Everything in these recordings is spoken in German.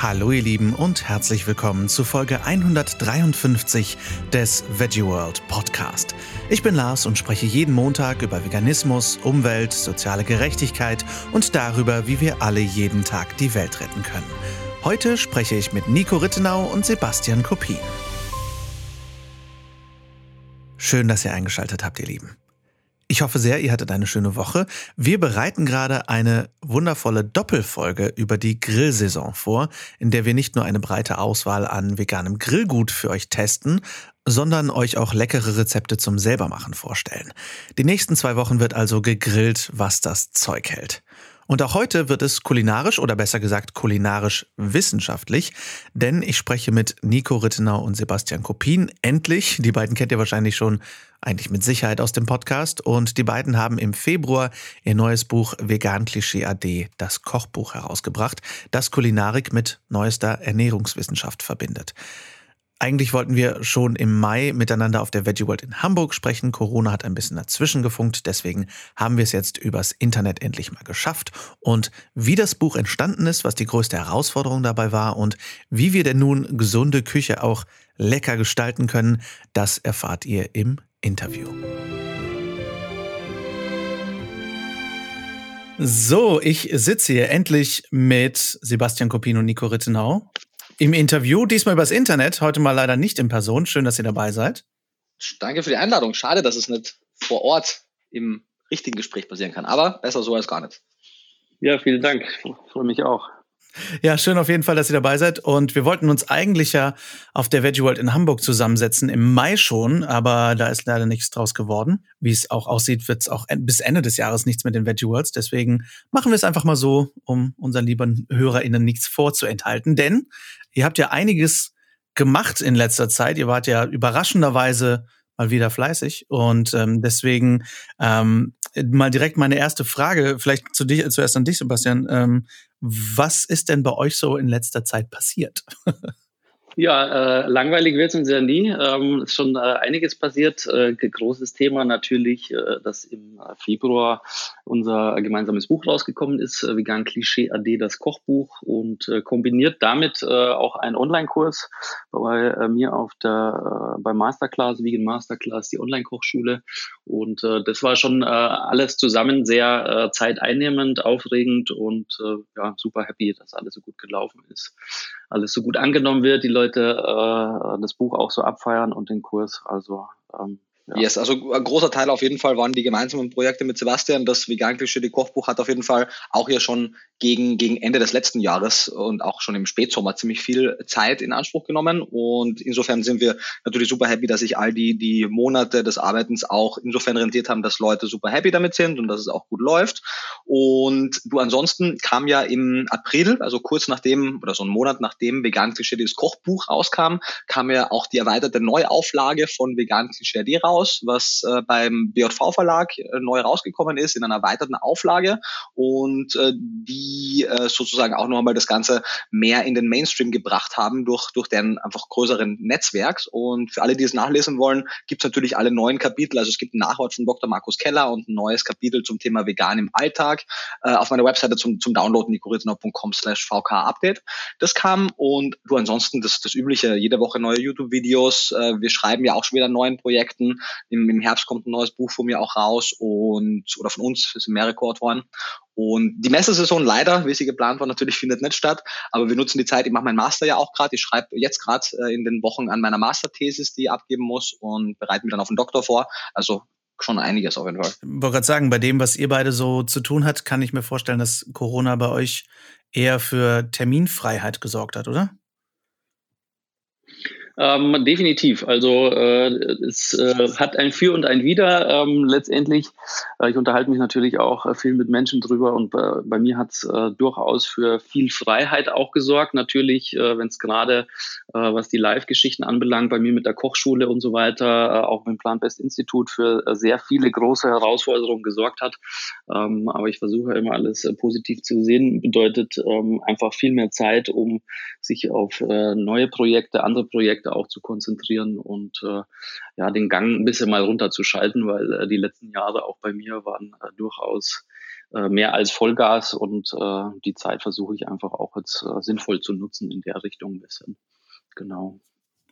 Hallo ihr Lieben und herzlich willkommen zu Folge 153 des Veggie World Podcast. Ich bin Lars und spreche jeden Montag über Veganismus, Umwelt, soziale Gerechtigkeit und darüber, wie wir alle jeden Tag die Welt retten können. Heute spreche ich mit Nico Rittenau und Sebastian Kopin. Schön, dass ihr eingeschaltet habt, ihr Lieben. Ich hoffe sehr, ihr hattet eine schöne Woche. Wir bereiten gerade eine wundervolle Doppelfolge über die Grillsaison vor, in der wir nicht nur eine breite Auswahl an veganem Grillgut für euch testen, sondern euch auch leckere Rezepte zum selbermachen vorstellen. Die nächsten zwei Wochen wird also gegrillt, was das Zeug hält. Und auch heute wird es kulinarisch oder besser gesagt kulinarisch wissenschaftlich, denn ich spreche mit Nico Rittenau und Sebastian Kopin. Endlich, die beiden kennt ihr wahrscheinlich schon eigentlich mit Sicherheit aus dem Podcast. Und die beiden haben im Februar ihr neues Buch Vegan Klischee AD, das Kochbuch, herausgebracht, das Kulinarik mit neuester Ernährungswissenschaft verbindet. Eigentlich wollten wir schon im Mai miteinander auf der Veggie World in Hamburg sprechen. Corona hat ein bisschen dazwischen gefunkt, deswegen haben wir es jetzt übers Internet endlich mal geschafft. Und wie das Buch entstanden ist, was die größte Herausforderung dabei war und wie wir denn nun gesunde Küche auch lecker gestalten können, das erfahrt ihr im Interview. So, ich sitze hier endlich mit Sebastian Kopin und Nico Rittenau im Interview, diesmal übers Internet, heute mal leider nicht in Person. Schön, dass ihr dabei seid. Danke für die Einladung. Schade, dass es nicht vor Ort im richtigen Gespräch passieren kann, aber besser so als gar nicht. Ja, vielen Dank. Ich freue mich auch. Ja, schön auf jeden Fall, dass ihr dabei seid. Und wir wollten uns eigentlich ja auf der Veggie World in Hamburg zusammensetzen, im Mai schon, aber da ist leider nichts draus geworden. Wie es auch aussieht, wird es auch bis Ende des Jahres nichts mit den Veggie Worlds. Deswegen machen wir es einfach mal so, um unseren lieben HörerInnen nichts vorzuenthalten. Denn ihr habt ja einiges gemacht in letzter Zeit. Ihr wart ja überraschenderweise mal wieder fleißig. Und ähm, deswegen ähm, mal direkt meine erste Frage, vielleicht zu dich, zuerst an dich, Sebastian. Ähm, was ist denn bei euch so in letzter Zeit passiert? Ja, äh, langweilig wird es uns ja nie. Ähm, ist schon äh, einiges passiert. Äh, großes Thema natürlich, äh, dass im Februar unser gemeinsames Buch rausgekommen ist, äh, Vegan Klischee AD, das Kochbuch und äh, kombiniert damit äh, auch einen Online-Kurs bei äh, mir auf der äh, bei Masterclass, Vegan Masterclass, die Online-Kochschule. Und äh, das war schon äh, alles zusammen sehr äh, zeiteinnehmend, aufregend und äh, ja, super happy, dass alles so gut gelaufen ist, alles so gut angenommen wird, die Leute äh, das Buch auch so abfeiern und den Kurs. Also ähm, ja. Yes, also ein großer Teil auf jeden Fall waren die gemeinsamen Projekte mit Sebastian. Das Vegan Klischee Kochbuch hat auf jeden Fall auch ja schon gegen, gegen Ende des letzten Jahres und auch schon im Spätsommer ziemlich viel Zeit in Anspruch genommen. Und insofern sind wir natürlich super happy, dass sich all die, die Monate des Arbeitens auch insofern rentiert haben, dass Leute super happy damit sind und dass es auch gut läuft. Und du ansonsten kam ja im April, also kurz nachdem oder so einen Monat nachdem Vegan Klischee Kochbuch rauskam, kam ja auch die erweiterte Neuauflage von Vegan Klischee raus raus, was äh, beim BJV Verlag äh, neu rausgekommen ist in einer erweiterten Auflage und äh, die äh, sozusagen auch noch einmal das Ganze mehr in den Mainstream gebracht haben durch, durch deren einfach größeren Netzwerks. Und für alle, die es nachlesen wollen, gibt es natürlich alle neuen Kapitel. Also es gibt ein Nachwort von Dr. Markus Keller und ein neues Kapitel zum Thema Vegan im Alltag äh, auf meiner Webseite zum, zum Downloaden, nikoritznau.com slash vk-update. Das kam und du ansonsten das, das übliche, jede Woche neue YouTube-Videos. Äh, wir schreiben ja auch schon wieder neuen Projekten. Im, Im Herbst kommt ein neues Buch von mir auch raus und oder von uns, es sind mehrere Co-Autoren. Und die Messesaison leider, wie sie geplant war, natürlich findet nicht statt. Aber wir nutzen die Zeit. Ich mache meinen Master ja auch gerade. Ich schreibe jetzt gerade äh, in den Wochen an meiner Masterthesis, die ich abgeben muss und bereite mich dann auf den Doktor vor. Also schon einiges auf jeden Fall. Ich wollte gerade sagen, bei dem, was ihr beide so zu tun hat, kann ich mir vorstellen, dass Corona bei euch eher für Terminfreiheit gesorgt hat, oder? Ähm, definitiv. Also äh, es äh, hat ein Für und ein Wider ähm, letztendlich. Äh, ich unterhalte mich natürlich auch äh, viel mit Menschen drüber und bei, bei mir hat es äh, durchaus für viel Freiheit auch gesorgt. Natürlich, äh, wenn es gerade, äh, was die Live-Geschichten anbelangt, bei mir mit der Kochschule und so weiter, äh, auch mit dem Plant-Best-Institut für äh, sehr viele große Herausforderungen gesorgt hat. Ähm, aber ich versuche immer alles äh, positiv zu sehen. Bedeutet ähm, einfach viel mehr Zeit, um sich auf äh, neue Projekte, andere Projekte Projekte auch zu konzentrieren und äh, ja, den Gang ein bisschen mal runterzuschalten, weil äh, die letzten Jahre auch bei mir waren äh, durchaus äh, mehr als Vollgas und äh, die Zeit versuche ich einfach auch jetzt äh, sinnvoll zu nutzen in der Richtung ein bisschen. Genau.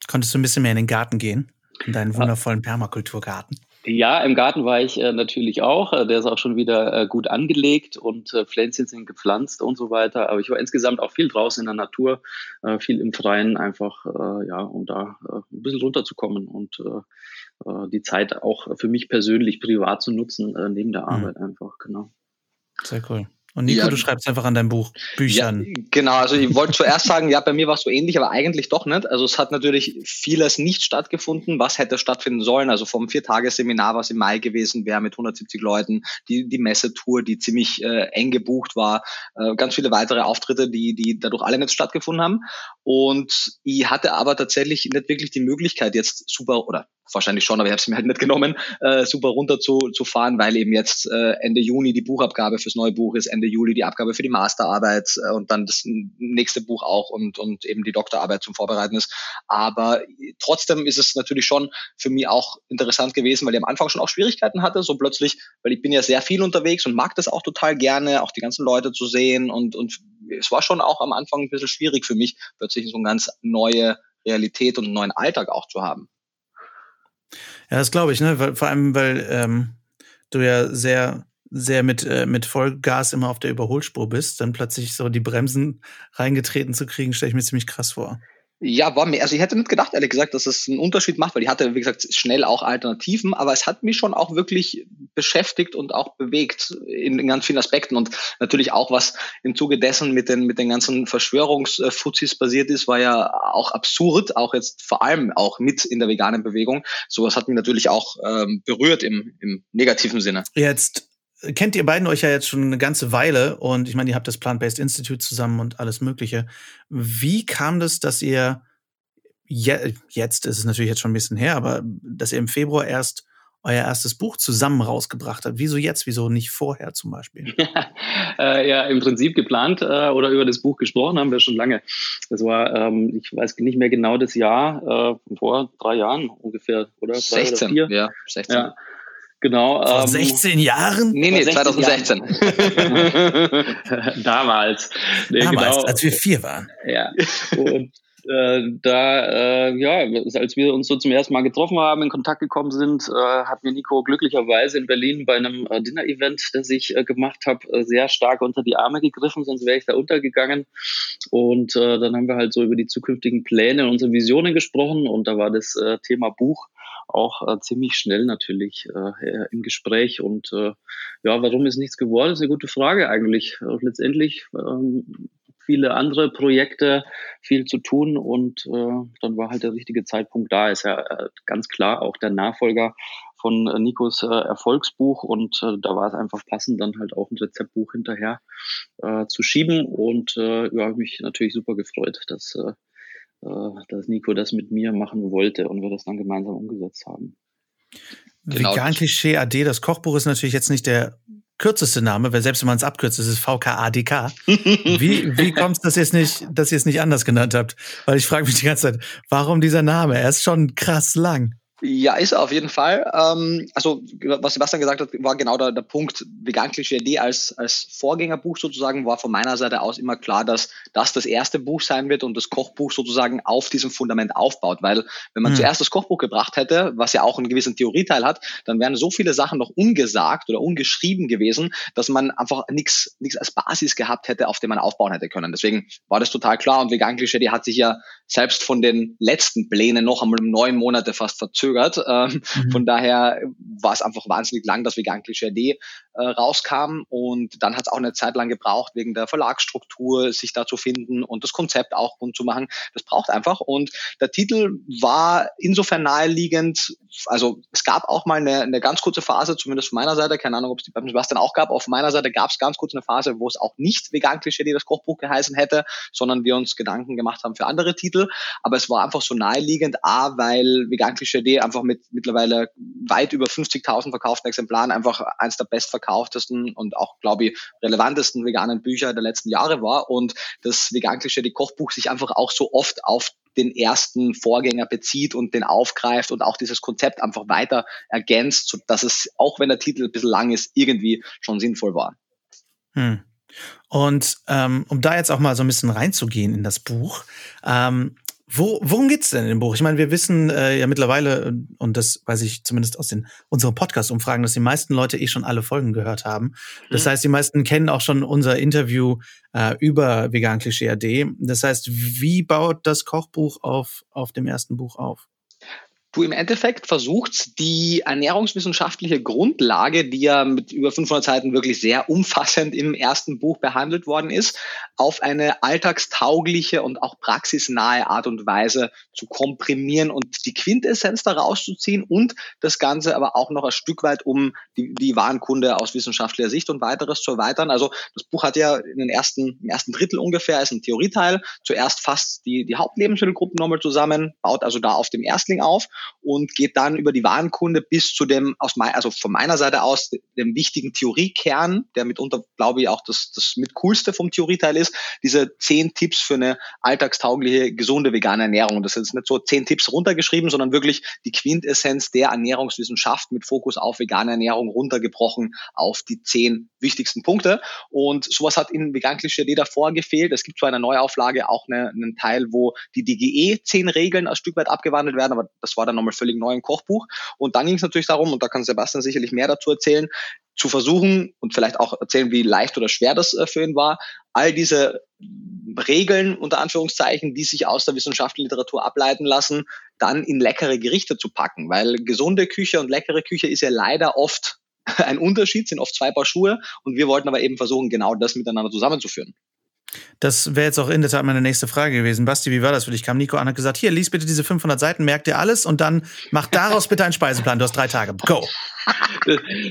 Konntest du ein bisschen mehr in den Garten gehen? In deinen wundervollen Permakulturgarten? Ja, im Garten war ich äh, natürlich auch. Äh, der ist auch schon wieder äh, gut angelegt und äh, Pflänzchen sind gepflanzt und so weiter. Aber ich war insgesamt auch viel draußen in der Natur, äh, viel im Freien, einfach äh, ja, um da ein bisschen runterzukommen und die Zeit auch für mich persönlich privat zu nutzen, neben der mhm. Arbeit mhm. einfach, genau. Sehr cool. Und Nico, ja. du schreibst einfach an deinem Buch Büchern. Ja, genau, also ich wollte zuerst sagen, ja, bei mir war es so ähnlich, aber eigentlich doch nicht. Also es hat natürlich vieles nicht stattgefunden, was hätte stattfinden sollen. Also vom Viertagesseminar, was im Mai gewesen wäre mit 170 Leuten, die, die Messetour, die ziemlich äh, eng gebucht war, äh, ganz viele weitere Auftritte, die, die dadurch alle nicht stattgefunden haben. Und ich hatte aber tatsächlich nicht wirklich die Möglichkeit, jetzt super oder wahrscheinlich schon, aber ich habe es mir halt nicht genommen, äh, super runter zu, zu fahren, weil eben jetzt äh, Ende Juni die Buchabgabe fürs neue Buch ist, Ende Juli die Abgabe für die Masterarbeit äh, und dann das nächste Buch auch und, und eben die Doktorarbeit zum Vorbereiten ist. Aber trotzdem ist es natürlich schon für mich auch interessant gewesen, weil ich am Anfang schon auch Schwierigkeiten hatte, so plötzlich, weil ich bin ja sehr viel unterwegs und mag das auch total gerne, auch die ganzen Leute zu sehen und, und es war schon auch am Anfang ein bisschen schwierig für mich, plötzlich so eine ganz neue Realität und einen neuen Alltag auch zu haben. Ja, das glaube ich, ne? Weil, vor allem, weil ähm, du ja sehr, sehr mit, äh, mit Vollgas immer auf der Überholspur bist, dann plötzlich so die Bremsen reingetreten zu kriegen, stelle ich mir ziemlich krass vor. Ja, war mir, also ich hätte nicht gedacht, ehrlich gesagt, dass es einen Unterschied macht, weil die hatte, wie gesagt, schnell auch Alternativen, aber es hat mich schon auch wirklich beschäftigt und auch bewegt in, in ganz vielen Aspekten und natürlich auch, was im Zuge dessen mit den, mit den ganzen Verschwörungsfuzis passiert ist, war ja auch absurd, auch jetzt vor allem auch mit in der veganen Bewegung. Sowas hat mich natürlich auch ähm, berührt im, im negativen Sinne. Jetzt kennt ihr beiden euch ja jetzt schon eine ganze Weile und ich meine, ihr habt das Plant-Based Institute zusammen und alles Mögliche. Wie kam das, dass ihr je, jetzt ist es natürlich jetzt schon ein bisschen her, aber dass ihr im Februar erst euer erstes Buch zusammen rausgebracht habt. Wieso jetzt? Wieso nicht vorher zum Beispiel? äh, ja, im Prinzip geplant äh, oder über das Buch gesprochen haben wir schon lange. Das war, ähm, ich weiß nicht mehr genau das Jahr, äh, vor drei Jahren ungefähr, oder? 16, oder ja, 16. Ja. Genau. Vor ähm, 16 Jahren? Nee, nee, 2016. Damals. Nee, Damals, genau. als wir vier waren. Ja. Und äh, da, äh, ja, als wir uns so zum ersten Mal getroffen haben, in Kontakt gekommen sind, äh, hat mir Nico glücklicherweise in Berlin bei einem äh, Dinner-Event, das ich äh, gemacht habe, äh, sehr stark unter die Arme gegriffen, sonst wäre ich da untergegangen. Und äh, dann haben wir halt so über die zukünftigen Pläne und unsere Visionen gesprochen und da war das äh, Thema Buch auch äh, ziemlich schnell natürlich äh, im Gespräch. Und äh, ja, warum ist nichts geworden, ist eine gute Frage eigentlich. Letztendlich ähm, viele andere Projekte, viel zu tun und äh, dann war halt der richtige Zeitpunkt da. Ist ja äh, ganz klar auch der Nachfolger von äh, Nikos äh, Erfolgsbuch und äh, da war es einfach passend, dann halt auch ein Rezeptbuch hinterher äh, zu schieben und äh, ja, mich natürlich super gefreut, dass äh, dass Nico das mit mir machen wollte und wir das dann gemeinsam umgesetzt haben. Genau. Vegan Klischee AD, das Kochbuch ist natürlich jetzt nicht der kürzeste Name, weil selbst wenn man es abkürzt, ist es VKADK. wie wie kommt es, dass ihr es nicht, dass ihr es nicht anders genannt habt? Weil ich frage mich die ganze Zeit, warum dieser Name? Er ist schon krass lang. Ja, ist er auf jeden Fall. Ähm, also, was Sebastian gesagt hat, war genau der, der Punkt. Vegan Klischee D als, als Vorgängerbuch sozusagen war von meiner Seite aus immer klar, dass das das erste Buch sein wird und das Kochbuch sozusagen auf diesem Fundament aufbaut. Weil, wenn man mhm. zuerst das Kochbuch gebracht hätte, was ja auch einen gewissen Theorieteil hat, dann wären so viele Sachen noch ungesagt oder ungeschrieben gewesen, dass man einfach nichts nichts als Basis gehabt hätte, auf dem man aufbauen hätte können. Deswegen war das total klar und Vegan Klischee D hat sich ja selbst von den letzten Plänen noch einmal um neun Monate fast verzögert. Ähm, mhm. Von daher war es einfach wahnsinnig lang, dass Vegan Klischee D äh, rauskam und dann hat es auch eine Zeit lang gebraucht, wegen der Verlagsstruktur sich da zu finden und das Konzept auch rund zu machen. Das braucht einfach und der Titel war insofern naheliegend, also es gab auch mal eine, eine ganz kurze Phase, zumindest von meiner Seite, keine Ahnung, ob es die beim Sebastian auch gab, auf meiner Seite gab es ganz kurz eine Phase, wo es auch nicht Vegan Klischee D das Kochbuch geheißen hätte, sondern wir uns Gedanken gemacht haben für andere Titel aber es war einfach so naheliegend, A, weil Vegan Klischee einfach mit mittlerweile weit über 50.000 verkauften Exemplaren einfach eins der bestverkauftesten und auch, glaube ich, relevantesten veganen Bücher der letzten Jahre war und das Vegan Klischee Kochbuch sich einfach auch so oft auf den ersten Vorgänger bezieht und den aufgreift und auch dieses Konzept einfach weiter ergänzt, so dass es, auch wenn der Titel ein bisschen lang ist, irgendwie schon sinnvoll war. Hm. Und ähm, um da jetzt auch mal so ein bisschen reinzugehen in das Buch, ähm, wo, worum geht's denn im Buch? Ich meine, wir wissen äh, ja mittlerweile, und das weiß ich zumindest aus den unseren Podcast-Umfragen, dass die meisten Leute eh schon alle Folgen gehört haben. Das mhm. heißt, die meisten kennen auch schon unser Interview äh, über Vegan Klischee AD. Das heißt, wie baut das Kochbuch auf, auf dem ersten Buch auf? Du im Endeffekt versuchst die ernährungswissenschaftliche Grundlage, die ja mit über 500 Seiten wirklich sehr umfassend im ersten Buch behandelt worden ist, auf eine alltagstaugliche und auch praxisnahe Art und Weise zu komprimieren und die Quintessenz daraus zu ziehen und das Ganze aber auch noch ein Stück weit um die, die Warenkunde aus wissenschaftlicher Sicht und weiteres zu erweitern. Also das Buch hat ja in den ersten, im ersten Drittel ungefähr ist ein Theorieteil. Zuerst fasst die, die Hauptlebensmittelgruppen nochmal zusammen, baut also da auf dem Erstling auf und geht dann über die Warenkunde bis zu dem, aus mein, also von meiner Seite aus, dem wichtigen Theoriekern, der mitunter, glaube ich, auch das, das mit coolste vom Theorieteil ist, diese zehn Tipps für eine alltagstaugliche, gesunde vegane Ernährung. Das ist nicht so zehn Tipps runtergeschrieben, sondern wirklich die Quintessenz der Ernährungswissenschaft mit Fokus auf vegane Ernährung runtergebrochen auf die zehn wichtigsten Punkte. Und sowas hat in Vegan Klischee davor gefehlt. Es gibt zwar eine Neuauflage auch eine, einen Teil, wo die DGE zehn Regeln ein Stück weit abgewandelt werden, aber das war dann nochmal völlig neu im Kochbuch. Und dann ging es natürlich darum, und da kann Sebastian sicherlich mehr dazu erzählen, zu versuchen und vielleicht auch erzählen, wie leicht oder schwer das äh, für ihn war, all diese Regeln unter Anführungszeichen, die sich aus der wissenschaftlichen Literatur ableiten lassen, dann in leckere Gerichte zu packen. Weil gesunde Küche und leckere Küche ist ja leider oft ein Unterschied, sind oft zwei Paar Schuhe. Und wir wollten aber eben versuchen, genau das miteinander zusammenzuführen. Das wäre jetzt auch in der Tat meine nächste Frage gewesen. Basti, wie war das für dich? Kam Nico an und hat gesagt, hier, lies bitte diese 500 Seiten, merk dir alles und dann mach daraus bitte einen Speiseplan. Du hast drei Tage. Go!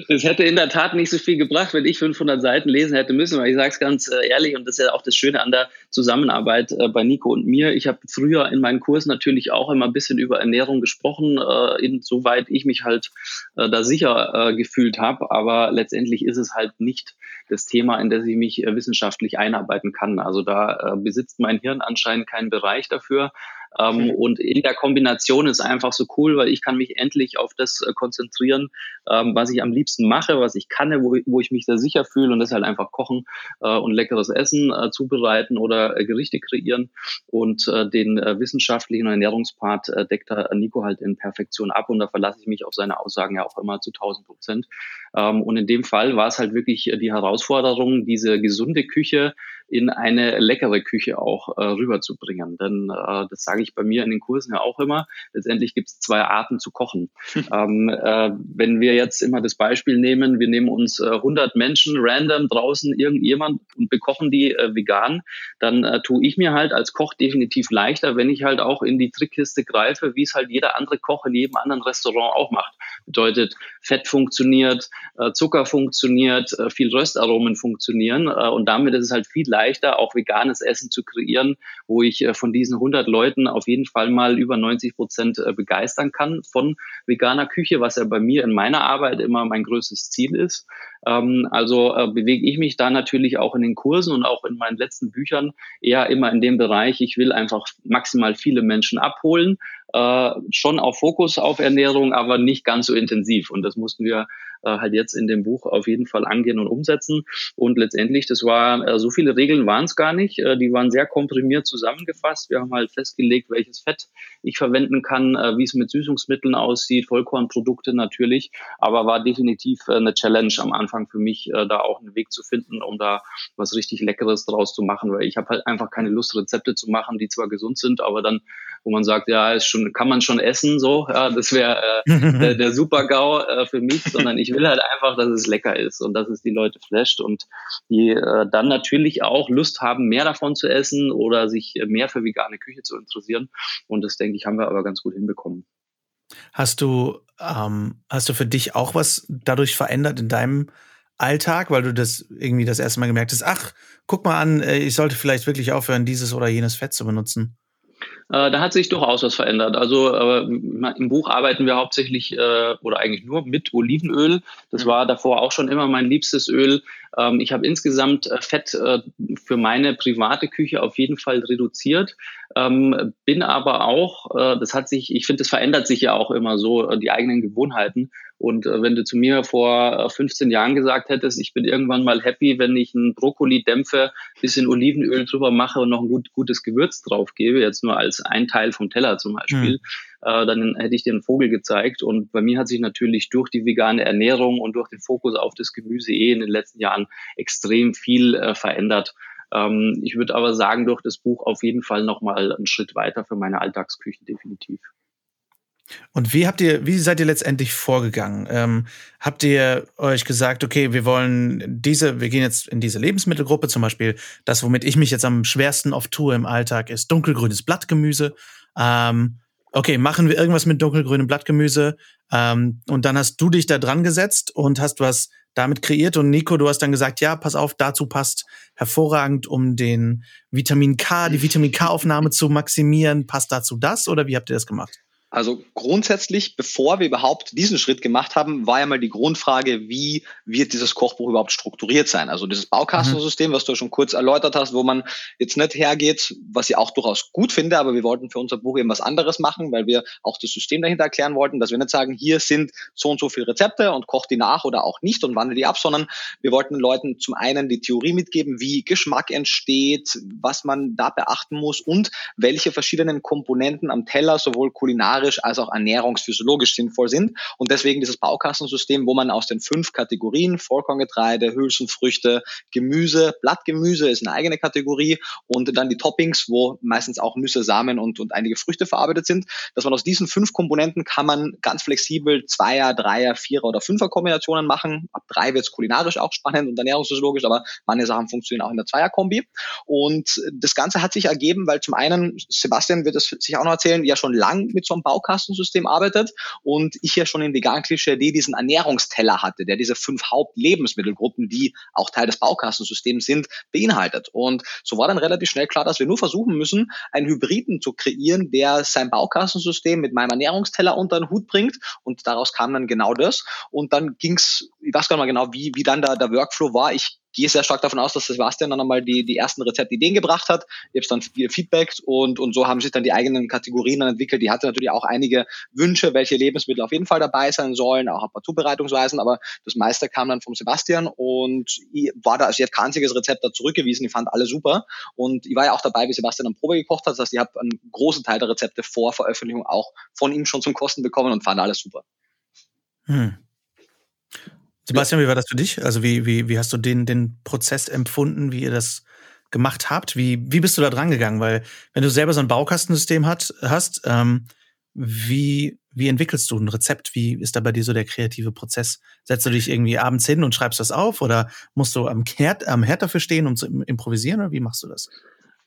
Das, hätte in der Tat nicht so viel gebracht, wenn ich 500 Seiten lesen hätte müssen, weil ich sage es ganz äh, ehrlich und das ist ja auch das Schöne an der Zusammenarbeit äh, bei Nico und mir. Ich habe früher in meinen Kursen natürlich auch immer ein bisschen über Ernährung gesprochen, äh, insoweit ich mich halt da sicher gefühlt habe, aber letztendlich ist es halt nicht das Thema, in das ich mich wissenschaftlich einarbeiten kann. Also da besitzt mein Hirn anscheinend keinen Bereich dafür. Ähm, und in der Kombination ist einfach so cool, weil ich kann mich endlich auf das äh, konzentrieren, ähm, was ich am liebsten mache, was ich kann, wo, wo ich mich sehr sicher fühle und das halt einfach kochen äh, und leckeres Essen äh, zubereiten oder äh, Gerichte kreieren. Und äh, den wissenschaftlichen Ernährungspart deckt da Nico halt in Perfektion ab und da verlasse ich mich auf seine Aussagen ja auch immer zu 1000 Prozent. Ähm, und in dem Fall war es halt wirklich die Herausforderung, diese gesunde Küche in eine leckere Küche auch äh, rüberzubringen. Denn äh, das sage ich bei mir in den Kursen ja auch immer. Letztendlich gibt es zwei Arten zu kochen. ähm, äh, wenn wir jetzt immer das Beispiel nehmen, wir nehmen uns äh, 100 Menschen random draußen irgendjemand und bekochen die äh, vegan, dann äh, tue ich mir halt als Koch definitiv leichter, wenn ich halt auch in die Trickkiste greife, wie es halt jeder andere Koch in jedem anderen Restaurant auch macht. Bedeutet, Fett funktioniert, äh, Zucker funktioniert, äh, viel Röstaromen funktionieren äh, und damit ist es halt viel leichter, auch veganes Essen zu kreieren, wo ich äh, von diesen 100 Leuten auf jeden Fall mal über 90 Prozent äh, begeistern kann von veganer Küche, was ja bei mir in meiner Arbeit immer mein größtes Ziel ist. Ähm, also äh, bewege ich mich da natürlich auch in den Kursen und auch in meinen letzten Büchern eher immer in dem Bereich, ich will einfach maximal viele Menschen abholen, äh, schon auf Fokus auf Ernährung, aber nicht ganz so intensiv. Und das mussten wir halt jetzt in dem Buch auf jeden Fall angehen und umsetzen. Und letztendlich, das war, äh, so viele Regeln waren es gar nicht. Äh, die waren sehr komprimiert zusammengefasst. Wir haben halt festgelegt, welches Fett ich verwenden kann, äh, wie es mit Süßungsmitteln aussieht, Vollkornprodukte natürlich. Aber war definitiv äh, eine Challenge am Anfang für mich, äh, da auch einen Weg zu finden, um da was richtig Leckeres draus zu machen, weil ich habe halt einfach keine Lust, Rezepte zu machen, die zwar gesund sind, aber dann, wo man sagt, ja, ist schon, kann man schon essen, so, ja, das wäre äh, der, der Super-GAU äh, für mich, sondern ich will halt einfach, dass es lecker ist und dass es die Leute flasht und die äh, dann natürlich auch Lust haben, mehr davon zu essen oder sich mehr für vegane Küche zu interessieren. Und das, denke ich, haben wir aber ganz gut hinbekommen. Hast du, ähm, hast du für dich auch was dadurch verändert in deinem Alltag, weil du das irgendwie das erste Mal gemerkt hast, ach, guck mal an, äh, ich sollte vielleicht wirklich aufhören, dieses oder jenes Fett zu benutzen? Äh, da hat sich durchaus was verändert. Also äh, im Buch arbeiten wir hauptsächlich äh, oder eigentlich nur mit Olivenöl. Das mhm. war davor auch schon immer mein liebstes Öl. Ähm, ich habe insgesamt äh, Fett äh, für meine private Küche auf jeden Fall reduziert. Ähm, bin aber auch, äh, das hat sich, ich finde, das verändert sich ja auch immer so, äh, die eigenen Gewohnheiten. Und äh, wenn du zu mir vor 15 äh, Jahren gesagt hättest, ich bin irgendwann mal happy, wenn ich einen Brokkoli dämpfe, bisschen Olivenöl drüber mache und noch ein gut, gutes Gewürz drauf gebe, jetzt nur als ein Teil vom Teller zum Beispiel, mhm. äh, dann hätte ich dir einen Vogel gezeigt. Und bei mir hat sich natürlich durch die vegane Ernährung und durch den Fokus auf das Gemüse eh in den letzten Jahren extrem viel äh, verändert. Ähm, ich würde aber sagen, durch das Buch auf jeden Fall nochmal einen Schritt weiter für meine Alltagsküche definitiv. Und wie habt ihr, wie seid ihr letztendlich vorgegangen? Ähm, habt ihr euch gesagt, okay, wir wollen diese, wir gehen jetzt in diese Lebensmittelgruppe, zum Beispiel das, womit ich mich jetzt am schwersten oft tue im Alltag, ist dunkelgrünes Blattgemüse. Ähm, okay, machen wir irgendwas mit dunkelgrünem Blattgemüse. Ähm, und dann hast du dich da dran gesetzt und hast was damit kreiert. Und Nico, du hast dann gesagt, ja, pass auf, dazu passt hervorragend, um den Vitamin K, die Vitamin K-Aufnahme zu maximieren, passt dazu das oder wie habt ihr das gemacht? Also grundsätzlich, bevor wir überhaupt diesen Schritt gemacht haben, war ja mal die Grundfrage, wie wird dieses Kochbuch überhaupt strukturiert sein? Also dieses Baukastensystem, was du schon kurz erläutert hast, wo man jetzt nicht hergeht, was ich auch durchaus gut finde, aber wir wollten für unser Buch eben was anderes machen, weil wir auch das System dahinter erklären wollten, dass wir nicht sagen, hier sind so und so viele Rezepte und koch die nach oder auch nicht und wandel die ab, sondern wir wollten Leuten zum einen die Theorie mitgeben, wie Geschmack entsteht, was man da beachten muss und welche verschiedenen Komponenten am Teller sowohl kulinarisch kulinarisch als auch ernährungsphysiologisch sinnvoll sind. Und deswegen dieses Baukastensystem, wo man aus den fünf Kategorien, Vollkorngetreide, Hülsenfrüchte, Gemüse, Blattgemüse ist eine eigene Kategorie und dann die Toppings, wo meistens auch Nüsse, Samen und, und einige Früchte verarbeitet sind, dass man aus diesen fünf Komponenten kann man ganz flexibel Zweier, Dreier, Vierer oder Fünfer Kombinationen machen. Ab drei wird es kulinarisch auch spannend und ernährungsphysiologisch, aber manche Sachen funktionieren auch in der Zweierkombi. Und das Ganze hat sich ergeben, weil zum einen, Sebastian wird es sich auch noch erzählen, ja schon lang mit so einem Baukastensystem arbeitet und ich ja schon in Vegan Klischee diesen Ernährungsteller hatte, der diese fünf Hauptlebensmittelgruppen, die auch Teil des Baukastensystems sind, beinhaltet. Und so war dann relativ schnell klar, dass wir nur versuchen müssen, einen Hybriden zu kreieren, der sein Baukastensystem mit meinem Ernährungsteller unter den Hut bringt. Und daraus kam dann genau das. Und dann ging's, ich weiß gar nicht mal genau, wie, wie dann da der Workflow war. Ich gehe sehr stark davon aus, dass Sebastian dann einmal die, die ersten Rezeptideen gebracht hat. Ich habe dann viel Feedback und, und so haben sich dann die eigenen Kategorien dann entwickelt. Die hatte natürlich auch einige Wünsche, welche Lebensmittel auf jeden Fall dabei sein sollen, auch ein paar Zubereitungsweisen, aber das meiste kam dann vom Sebastian und ich war da, also ich habe kein einziges Rezept da zurückgewiesen, ich fand alle super und ich war ja auch dabei, wie Sebastian dann Probe gekocht hat, das heißt, ich habe einen großen Teil der Rezepte vor Veröffentlichung auch von ihm schon zum Kosten bekommen und fand alles super. Hm. Sebastian, wie war das für dich? Also wie, wie, wie hast du den, den Prozess empfunden, wie ihr das gemacht habt? Wie, wie bist du da dran gegangen? Weil wenn du selber so ein Baukastensystem hat, hast, ähm, wie, wie entwickelst du ein Rezept? Wie ist da bei dir so der kreative Prozess? Setzt du dich irgendwie abends hin und schreibst das auf oder musst du am Herd, am Herd dafür stehen, um zu improvisieren oder wie machst du das?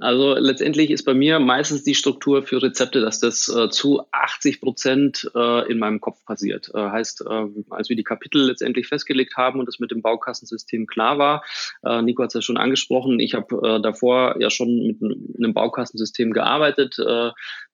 Also letztendlich ist bei mir meistens die Struktur für Rezepte, dass das äh, zu 80 Prozent äh, in meinem Kopf passiert. Äh, heißt, äh, als wir die Kapitel letztendlich festgelegt haben und das mit dem Baukastensystem klar war, äh, Nico hat es ja schon angesprochen, ich habe äh, davor ja schon mit einem Baukastensystem gearbeitet.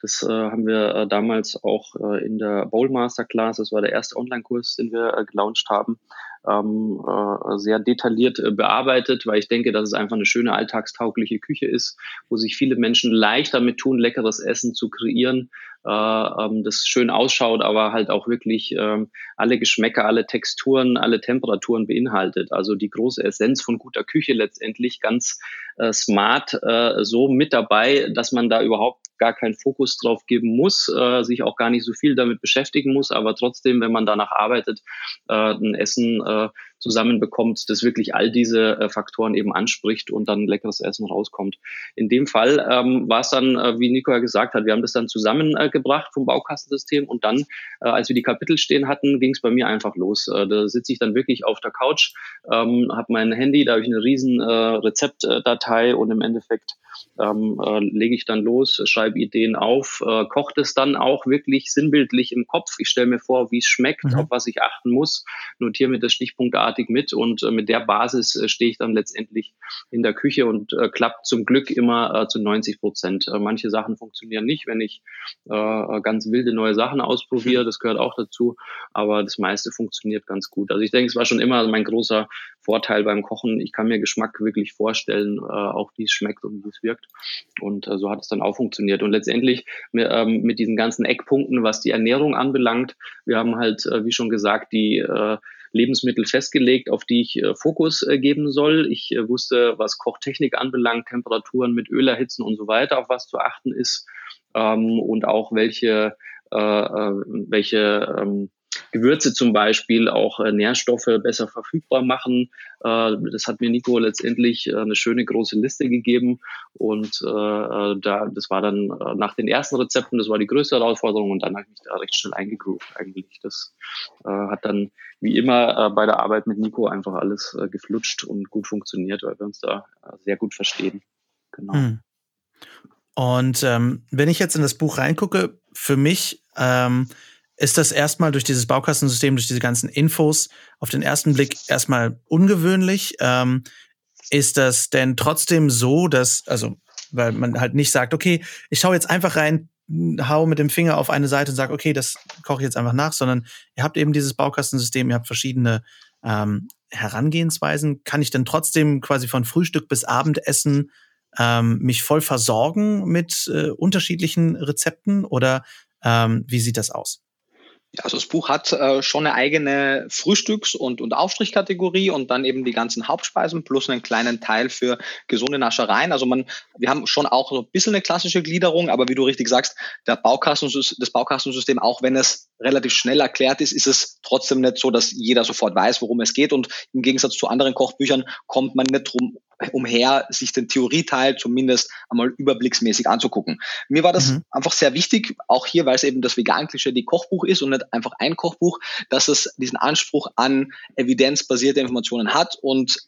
Das haben wir damals auch in der Bowl Masterclass, das war der erste Online-Kurs, den wir gelauncht haben, ähm, äh, sehr detailliert äh, bearbeitet, weil ich denke, dass es einfach eine schöne alltagstaugliche Küche ist, wo sich viele Menschen leicht damit tun, leckeres Essen zu kreieren, das schön ausschaut, aber halt auch wirklich ähm, alle Geschmäcker, alle Texturen, alle Temperaturen beinhaltet. Also die große Essenz von guter Küche letztendlich ganz äh, smart äh, so mit dabei, dass man da überhaupt gar keinen Fokus drauf geben muss, äh, sich auch gar nicht so viel damit beschäftigen muss, aber trotzdem, wenn man danach arbeitet, äh, ein Essen äh, zusammenbekommt, das wirklich all diese äh, Faktoren eben anspricht und dann leckeres Essen rauskommt. In dem Fall ähm, war es dann, äh, wie Nico ja gesagt hat, wir haben das dann zusammengebracht vom Baukastensystem und dann, äh, als wir die Kapitel stehen hatten, ging es bei mir einfach los. Äh, da sitze ich dann wirklich auf der Couch, ähm, habe mein Handy, da habe ich eine riesen äh, Rezeptdatei und im Endeffekt ähm, äh, lege ich dann los, schreibe Ideen auf, äh, kocht es dann auch wirklich sinnbildlich im Kopf. Ich stelle mir vor, wie es schmeckt, mhm. auf was ich achten muss, notiere mir das stichpunktartig mit und äh, mit der Basis äh, stehe ich dann letztendlich in der Küche und äh, klappt zum Glück immer äh, zu 90 Prozent. Äh, manche Sachen funktionieren nicht, wenn ich äh, ganz wilde neue Sachen ausprobiere, das gehört auch dazu, aber das meiste funktioniert ganz gut. Also ich denke, es war schon immer mein großer Vorteil beim Kochen. Ich kann mir Geschmack wirklich vorstellen, auch wie es schmeckt und wie es wirkt. Und so hat es dann auch funktioniert. Und letztendlich mit, ähm, mit diesen ganzen Eckpunkten, was die Ernährung anbelangt, wir haben halt, wie schon gesagt, die Lebensmittel festgelegt, auf die ich äh, Fokus äh, geben soll. Ich äh, wusste, was Kochtechnik anbelangt, Temperaturen mit Öl erhitzen und so weiter, auf was zu achten ist ähm, und auch welche äh, äh welche ähm, Gewürze zum Beispiel auch äh, Nährstoffe besser verfügbar machen. Äh, das hat mir Nico letztendlich äh, eine schöne große Liste gegeben und äh, äh, da, das war dann äh, nach den ersten Rezepten, das war die größte Herausforderung und dann habe ich mich da recht schnell eingegroovt eigentlich. Das hat dann wie immer bei der Arbeit mit Nico einfach alles geflutscht und gut funktioniert, weil wir uns da sehr gut verstehen. Genau. Hm. Und ähm, wenn ich jetzt in das Buch reingucke, für mich ähm, ist das erstmal durch dieses Baukastensystem, durch diese ganzen Infos auf den ersten Blick erstmal ungewöhnlich. Ähm, ist das denn trotzdem so, dass, also, weil man halt nicht sagt, okay, ich schaue jetzt einfach rein, hau mit dem Finger auf eine Seite und sage, okay, das koche ich jetzt einfach nach, sondern ihr habt eben dieses Baukastensystem, ihr habt verschiedene ähm, Herangehensweisen. Kann ich denn trotzdem quasi von Frühstück bis Abendessen ähm, mich voll versorgen mit äh, unterschiedlichen Rezepten oder ähm, wie sieht das aus? Also das Buch hat äh, schon eine eigene Frühstücks- und, und Aufstrichkategorie und dann eben die ganzen Hauptspeisen plus einen kleinen Teil für gesunde Naschereien. Also man, wir haben schon auch so ein bisschen eine klassische Gliederung, aber wie du richtig sagst, der Baukasten, das Baukastensystem, auch wenn es relativ schnell erklärt ist, ist es trotzdem nicht so, dass jeder sofort weiß, worum es geht. Und im Gegensatz zu anderen Kochbüchern kommt man nicht drum umher, sich den Theorieteil zumindest einmal überblicksmäßig anzugucken. Mir war das mhm. einfach sehr wichtig, auch hier, weil es eben das vegan-klischee die Kochbuch ist und nicht einfach ein Kochbuch, dass es diesen Anspruch an evidenzbasierte Informationen hat und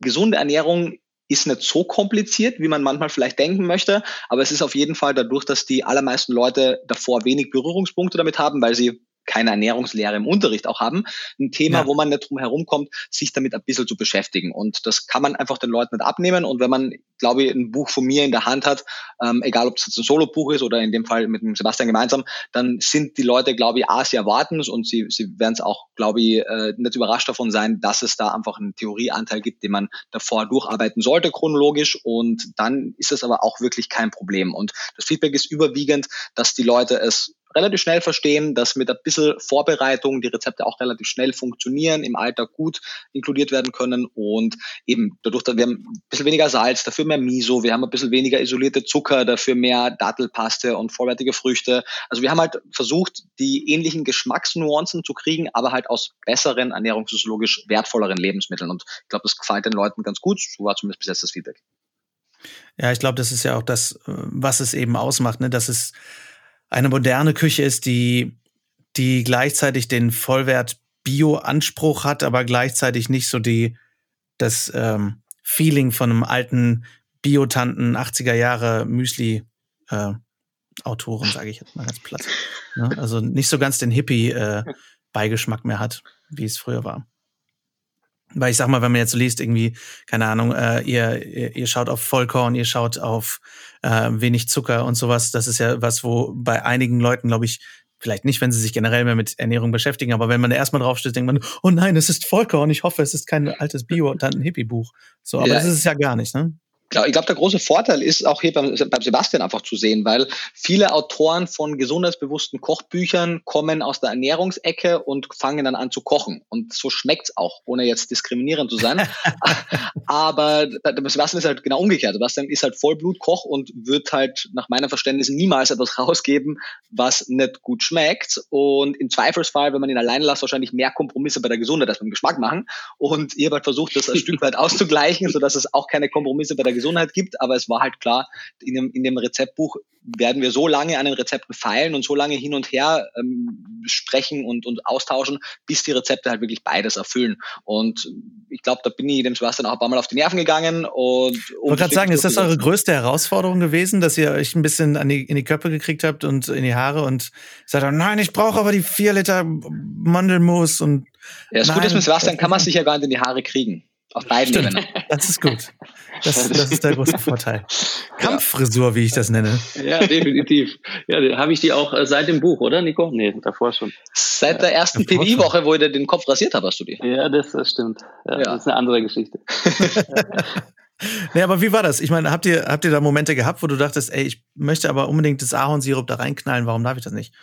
gesunde Ernährung ist nicht so kompliziert, wie man manchmal vielleicht denken möchte, aber es ist auf jeden Fall dadurch, dass die allermeisten Leute davor wenig Berührungspunkte damit haben, weil sie keine Ernährungslehre im Unterricht auch haben, ein Thema, ja. wo man nicht drum herum kommt, sich damit ein bisschen zu beschäftigen. Und das kann man einfach den Leuten nicht abnehmen. Und wenn man, glaube ich, ein Buch von mir in der Hand hat, ähm, egal ob es jetzt ein Solo-Buch ist oder in dem Fall mit dem Sebastian gemeinsam, dann sind die Leute, glaube ich, A, sie erwarten und sie, sie werden es auch, glaube ich, äh, nicht überrascht davon sein, dass es da einfach einen Theorieanteil gibt, den man davor durcharbeiten sollte, chronologisch. Und dann ist es aber auch wirklich kein Problem. Und das Feedback ist überwiegend, dass die Leute es relativ schnell verstehen, dass mit ein bisschen Vorbereitung die Rezepte auch relativ schnell funktionieren, im Alltag gut inkludiert werden können und eben dadurch, dass wir haben ein bisschen weniger Salz, dafür mehr Miso, wir haben ein bisschen weniger isolierte Zucker, dafür mehr Dattelpaste und vollwertige Früchte. Also wir haben halt versucht, die ähnlichen Geschmacksnuancen zu kriegen, aber halt aus besseren, ernährungsphysiologisch wertvolleren Lebensmitteln. Und ich glaube, das gefällt den Leuten ganz gut. So war zumindest bis jetzt das Feedback. Ja, ich glaube, das ist ja auch das, äh, was es eben ausmacht, ne? dass es eine moderne Küche ist, die, die gleichzeitig den Vollwert Bio-Anspruch hat, aber gleichzeitig nicht so die, das ähm, Feeling von einem alten Biotanten 80er Jahre Müsli äh, Autoren, sage ich jetzt mal ganz platt. Ne? Also nicht so ganz den Hippie äh, Beigeschmack mehr hat, wie es früher war. Weil ich sag mal, wenn man jetzt so liest, irgendwie, keine Ahnung, äh, ihr, ihr, ihr schaut auf Vollkorn, ihr schaut auf äh, wenig Zucker und sowas, das ist ja was, wo bei einigen Leuten, glaube ich, vielleicht nicht, wenn sie sich generell mehr mit Ernährung beschäftigen, aber wenn man erstmal draufsteht, denkt man, oh nein, es ist Vollkorn, ich hoffe, es ist kein altes Bio- und ein Hippie-Buch. So, aber ja. das ist es ja gar nicht, ne? Ich glaube, der große Vorteil ist auch hier beim, beim Sebastian einfach zu sehen, weil viele Autoren von gesundheitsbewussten Kochbüchern kommen aus der Ernährungsecke und fangen dann an zu kochen. Und so schmeckt's auch, ohne jetzt diskriminierend zu sein. Aber Sebastian ist halt genau umgekehrt. Sebastian ist halt Vollblutkoch und wird halt nach meinem Verständnis niemals etwas rausgeben, was nicht gut schmeckt. Und im Zweifelsfall, wenn man ihn alleine lässt, wahrscheinlich mehr Kompromisse bei der Gesundheit als beim Geschmack machen. Und ihr habt halt versucht, das ein Stück weit auszugleichen, sodass es auch keine Kompromisse bei der Gesundheit gibt, aber es war halt klar, in dem, in dem Rezeptbuch werden wir so lange an den Rezepten feilen und so lange hin und her ähm, sprechen und, und austauschen, bis die Rezepte halt wirklich beides erfüllen. Und ich glaube, da bin ich dem Sebastian auch ein paar Mal auf die Nerven gegangen. Und ich wollte gerade sagen, ist das eure größte Herausforderung gewesen, dass ihr euch ein bisschen an die, in die Köpfe gekriegt habt und in die Haare und sagt, nein, ich brauche aber die vier Liter Mandelmus und ja, das Gute ist mit Sebastian kann man sich ja gar nicht in die Haare kriegen. Auf beiden Stimmt. Ebenen. Das ist gut. Das, das ist der große Vorteil. Kampffrisur, wie ich das nenne. Ja, definitiv. Ja, habe ich die auch äh, seit dem Buch, oder, Nico? Nee, davor schon. Seit der ersten PI-Woche, wo ich dir den Kopf rasiert habe, hast du die. Ja, das, das stimmt. Ja, ja. Das ist eine andere Geschichte. Nee, aber wie war das? Ich meine, habt ihr, habt ihr da Momente gehabt, wo du dachtest, ey, ich möchte aber unbedingt das Ahornsirup da reinknallen, warum darf ich das nicht?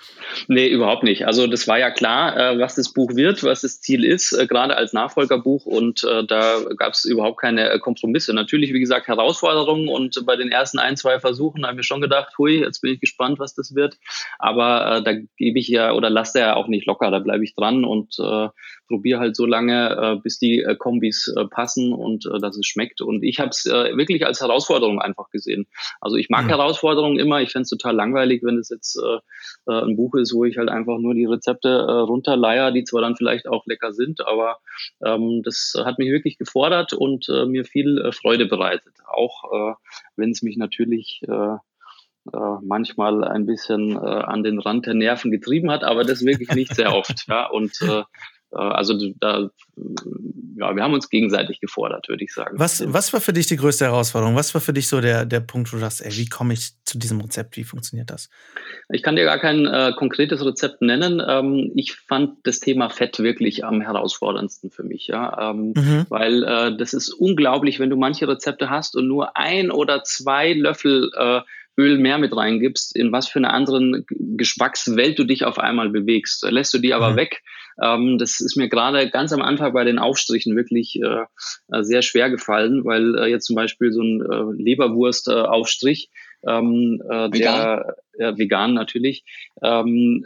Nee, überhaupt nicht. Also das war ja klar, äh, was das Buch wird, was das Ziel ist, äh, gerade als Nachfolgerbuch und äh, da gab es überhaupt keine äh, Kompromisse. Natürlich, wie gesagt, Herausforderungen und bei den ersten ein, zwei Versuchen habe ich mir schon gedacht, hui, jetzt bin ich gespannt, was das wird. Aber äh, da gebe ich ja oder lasse ja auch nicht locker, da bleibe ich dran und äh, probiere halt so lange, bis die Kombis passen und dass es schmeckt. Und ich habe es äh, wirklich als Herausforderung einfach gesehen. Also ich mag mhm. Herausforderungen immer. Ich fände es total langweilig, wenn es jetzt äh, äh, ein Buch ist, wo ich halt einfach nur die Rezepte äh, runterleier, die zwar dann vielleicht auch lecker sind, aber ähm, das hat mich wirklich gefordert und äh, mir viel äh, Freude bereitet. Auch äh, wenn es mich natürlich äh, äh, manchmal ein bisschen äh, an den Rand der Nerven getrieben hat, aber das wirklich nicht sehr oft. Ja, und äh, also da, ja, wir haben uns gegenseitig gefordert, würde ich sagen. Was, was war für dich die größte Herausforderung? Was war für dich so der, der Punkt, wo du sagst, ey, wie komme ich zu diesem Rezept? Wie funktioniert das? Ich kann dir gar kein äh, konkretes Rezept nennen. Ähm, ich fand das Thema Fett wirklich am herausforderndsten für mich, ja, ähm, mhm. weil äh, das ist unglaublich, wenn du manche Rezepte hast und nur ein oder zwei Löffel äh, Öl mehr mit reingibst, in was für eine anderen Geschmackswelt du dich auf einmal bewegst. Lässt du die aber mhm. weg. Ähm, das ist mir gerade ganz am Anfang bei den Aufstrichen wirklich äh, äh sehr schwer gefallen, weil äh, jetzt zum Beispiel so ein äh, Leberwurst-Aufstrich, ähm, äh, der äh, vegan natürlich, ähm,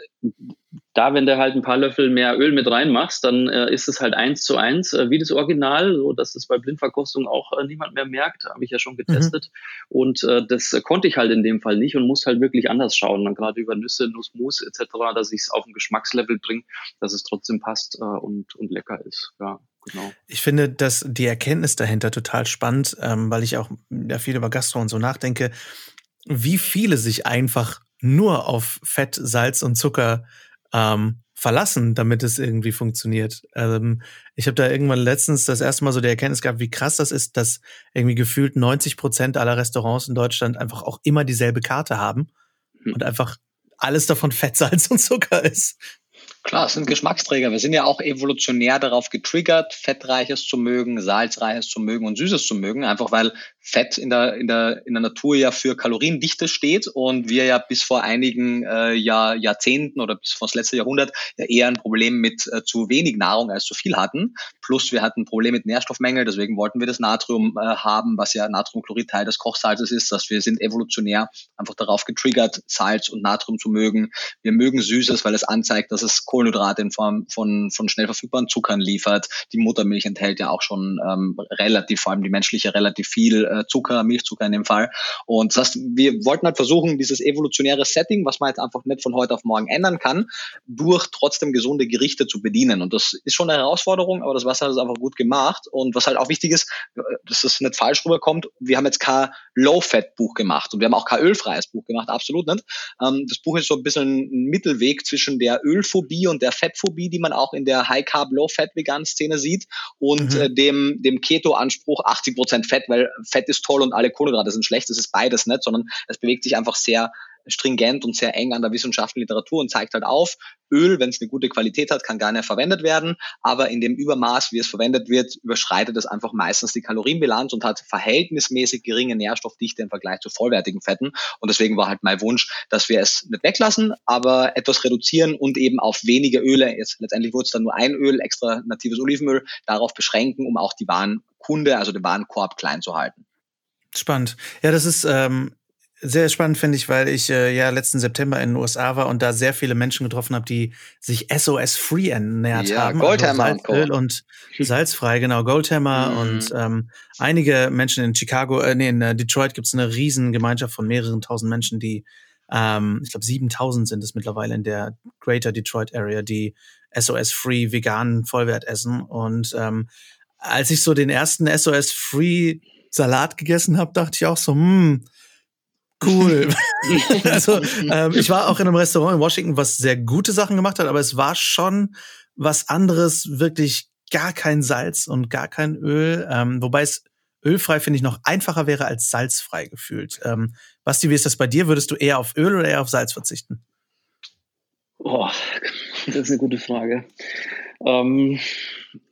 da, wenn du halt ein paar Löffel mehr Öl mit reinmachst, dann äh, ist es halt eins zu eins äh, wie das Original, so dass es bei Blindverkostung auch äh, niemand mehr merkt, habe ich ja schon getestet. Mhm. Und äh, das äh, konnte ich halt in dem Fall nicht und muss halt wirklich anders schauen, dann gerade über Nüsse, Nussmus etc., dass ich es auf ein Geschmackslevel bringe, dass es trotzdem passt äh, und, und lecker ist. Ja. Genau. Ich finde, dass die Erkenntnis dahinter total spannend, ähm, weil ich auch ja, viel über Gastro und so nachdenke, wie viele sich einfach nur auf Fett, Salz und Zucker ähm, verlassen, damit es irgendwie funktioniert. Ähm, ich habe da irgendwann letztens das erste Mal so die Erkenntnis gehabt, wie krass das ist, dass irgendwie gefühlt 90 Prozent aller Restaurants in Deutschland einfach auch immer dieselbe Karte haben hm. und einfach alles davon Fett, Salz und Zucker ist. Klar, es sind Geschmacksträger. Wir sind ja auch evolutionär darauf getriggert, Fettreiches zu mögen, Salzreiches zu mögen und Süßes zu mögen, einfach weil Fett in der, in der, in der Natur ja für Kaloriendichte steht und wir ja bis vor einigen äh, Jahr, Jahrzehnten oder bis vor das letzte Jahrhundert ja eher ein Problem mit äh, zu wenig Nahrung als zu viel hatten. Plus wir hatten ein Problem mit Nährstoffmängel, deswegen wollten wir das Natrium äh, haben, was ja Natriumchlorid Teil des Kochsalzes ist, dass wir sind evolutionär einfach darauf getriggert, Salz und Natrium zu mögen. Wir mögen Süßes, weil es anzeigt, dass es Kohlenhydrate in Form von, von schnell verfügbaren Zuckern liefert. Die Muttermilch enthält ja auch schon ähm, relativ, vor allem die menschliche, relativ viel äh, Zucker, Milchzucker in dem Fall. Und das heißt, wir wollten halt versuchen, dieses evolutionäre Setting, was man jetzt einfach nicht von heute auf morgen ändern kann, durch trotzdem gesunde Gerichte zu bedienen. Und das ist schon eine Herausforderung, aber das Wasser hat es einfach gut gemacht. Und was halt auch wichtig ist, äh, dass es nicht falsch rüberkommt, wir haben jetzt kein Low-Fat-Buch gemacht und wir haben auch kein ölfreies Buch gemacht, absolut nicht. Ähm, das Buch ist so ein bisschen ein Mittelweg zwischen der Ölphobie Phobie und der Fettphobie, die man auch in der High Carb, Low Fat Vegan Szene sieht und mhm. äh, dem, dem Keto Anspruch 80 Prozent Fett, weil Fett ist toll und alle Kohlenhydrate sind schlecht. Das ist beides nicht, sondern es bewegt sich einfach sehr stringent und sehr eng an der wissenschaftlichen Literatur und zeigt halt auf, Öl, wenn es eine gute Qualität hat, kann gerne verwendet werden, aber in dem Übermaß, wie es verwendet wird, überschreitet es einfach meistens die Kalorienbilanz und hat verhältnismäßig geringe Nährstoffdichte im Vergleich zu vollwertigen Fetten. Und deswegen war halt mein Wunsch, dass wir es nicht weglassen, aber etwas reduzieren und eben auf wenige Öle, jetzt letztendlich wurde es dann nur ein Öl, extra natives Olivenöl, darauf beschränken, um auch die Warenkunde, also den Warenkorb klein zu halten. Spannend. Ja, das ist ähm, sehr spannend finde ich, weil ich äh, ja letzten September in den USA war und da sehr viele Menschen getroffen habe, die sich SOS Free ernährt ja, haben. Goldhammer also Salzöl und, und salzfrei, genau, Goldhammer mhm. und ähm, einige Menschen in Chicago, äh, nee, in äh, Detroit gibt es eine riesen Gemeinschaft von mehreren tausend Menschen, die ähm, ich glaube 7000 sind es mittlerweile in der Greater Detroit Area, die SOS Free veganen Vollwert essen und ähm, als ich so den ersten SOS Free Salat gegessen habe, dachte ich auch so, hm, cool. also ähm, ich war auch in einem Restaurant in Washington, was sehr gute Sachen gemacht hat, aber es war schon was anderes, wirklich gar kein Salz und gar kein Öl, ähm, wobei es ölfrei finde ich noch einfacher wäre als salzfrei gefühlt. Ähm, Basti, wie ist das bei dir? Würdest du eher auf Öl oder eher auf Salz verzichten? Oh, das ist eine gute Frage. Ähm,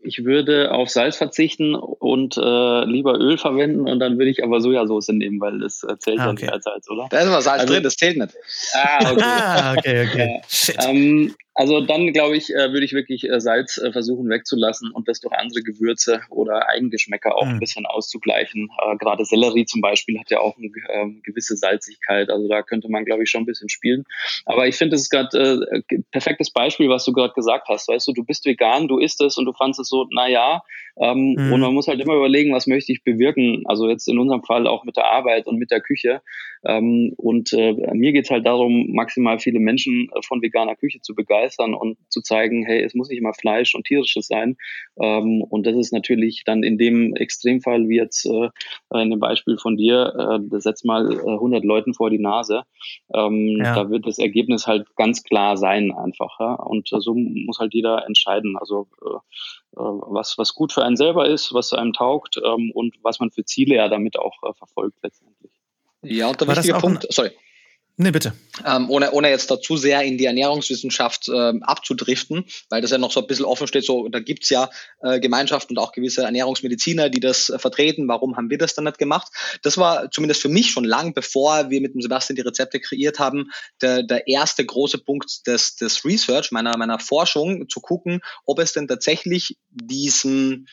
ich würde auf Salz verzichten und äh, lieber Öl verwenden und dann würde ich aber Sojasauce nehmen, weil das äh, zählt ah, okay. ja nicht als Salz, oder? Da ist aber Salz also, drin, das zählt nicht. Ah, okay, ah, okay. okay. Ja. Ähm, also dann glaube ich, äh, würde ich wirklich äh, Salz äh, versuchen wegzulassen und das durch andere Gewürze oder Eigengeschmäcker auch mhm. ein bisschen auszugleichen. Äh, Gerade Sellerie zum Beispiel hat ja auch eine äh, gewisse Salzigkeit. Also da könnte man, glaube ich, schon ein bisschen spielen. Aber ich finde, das ist gerade äh, perfektes Beispiel, was du gerade gesagt hast. Weißt du, du bist vegan, du isst es und du fandest es so, na ja, ähm, mhm. Und man muss halt immer überlegen, was möchte ich bewirken. Also jetzt in unserem Fall auch mit der Arbeit und mit der Küche. Ähm, und äh, mir geht's halt darum, maximal viele Menschen äh, von veganer Küche zu begeistern und zu zeigen, hey, es muss nicht immer Fleisch und tierisches sein. Ähm, und das ist natürlich dann in dem Extremfall, wie jetzt äh, in dem Beispiel von dir, äh, das setzt mal äh, 100 Leuten vor die Nase. Ähm, ja. Da wird das Ergebnis halt ganz klar sein einfach. Ja? Und so muss halt jeder entscheiden. Also äh, was, was gut für einen selber ist, was einem taugt ähm, und was man für Ziele ja damit auch äh, verfolgt letztendlich. Ja, und der War wichtige Punkt, sorry. Nee, bitte. Ähm, ohne, ohne jetzt dazu sehr in die Ernährungswissenschaft ähm, abzudriften, weil das ja noch so ein bisschen offen steht, so da gibt's ja äh, Gemeinschaften und auch gewisse Ernährungsmediziner, die das äh, vertreten. Warum haben wir das dann nicht gemacht? Das war zumindest für mich schon lang, bevor wir mit dem Sebastian die Rezepte kreiert haben, der, der erste große Punkt des, des Research, meiner, meiner Forschung, zu gucken, ob es denn tatsächlich diesen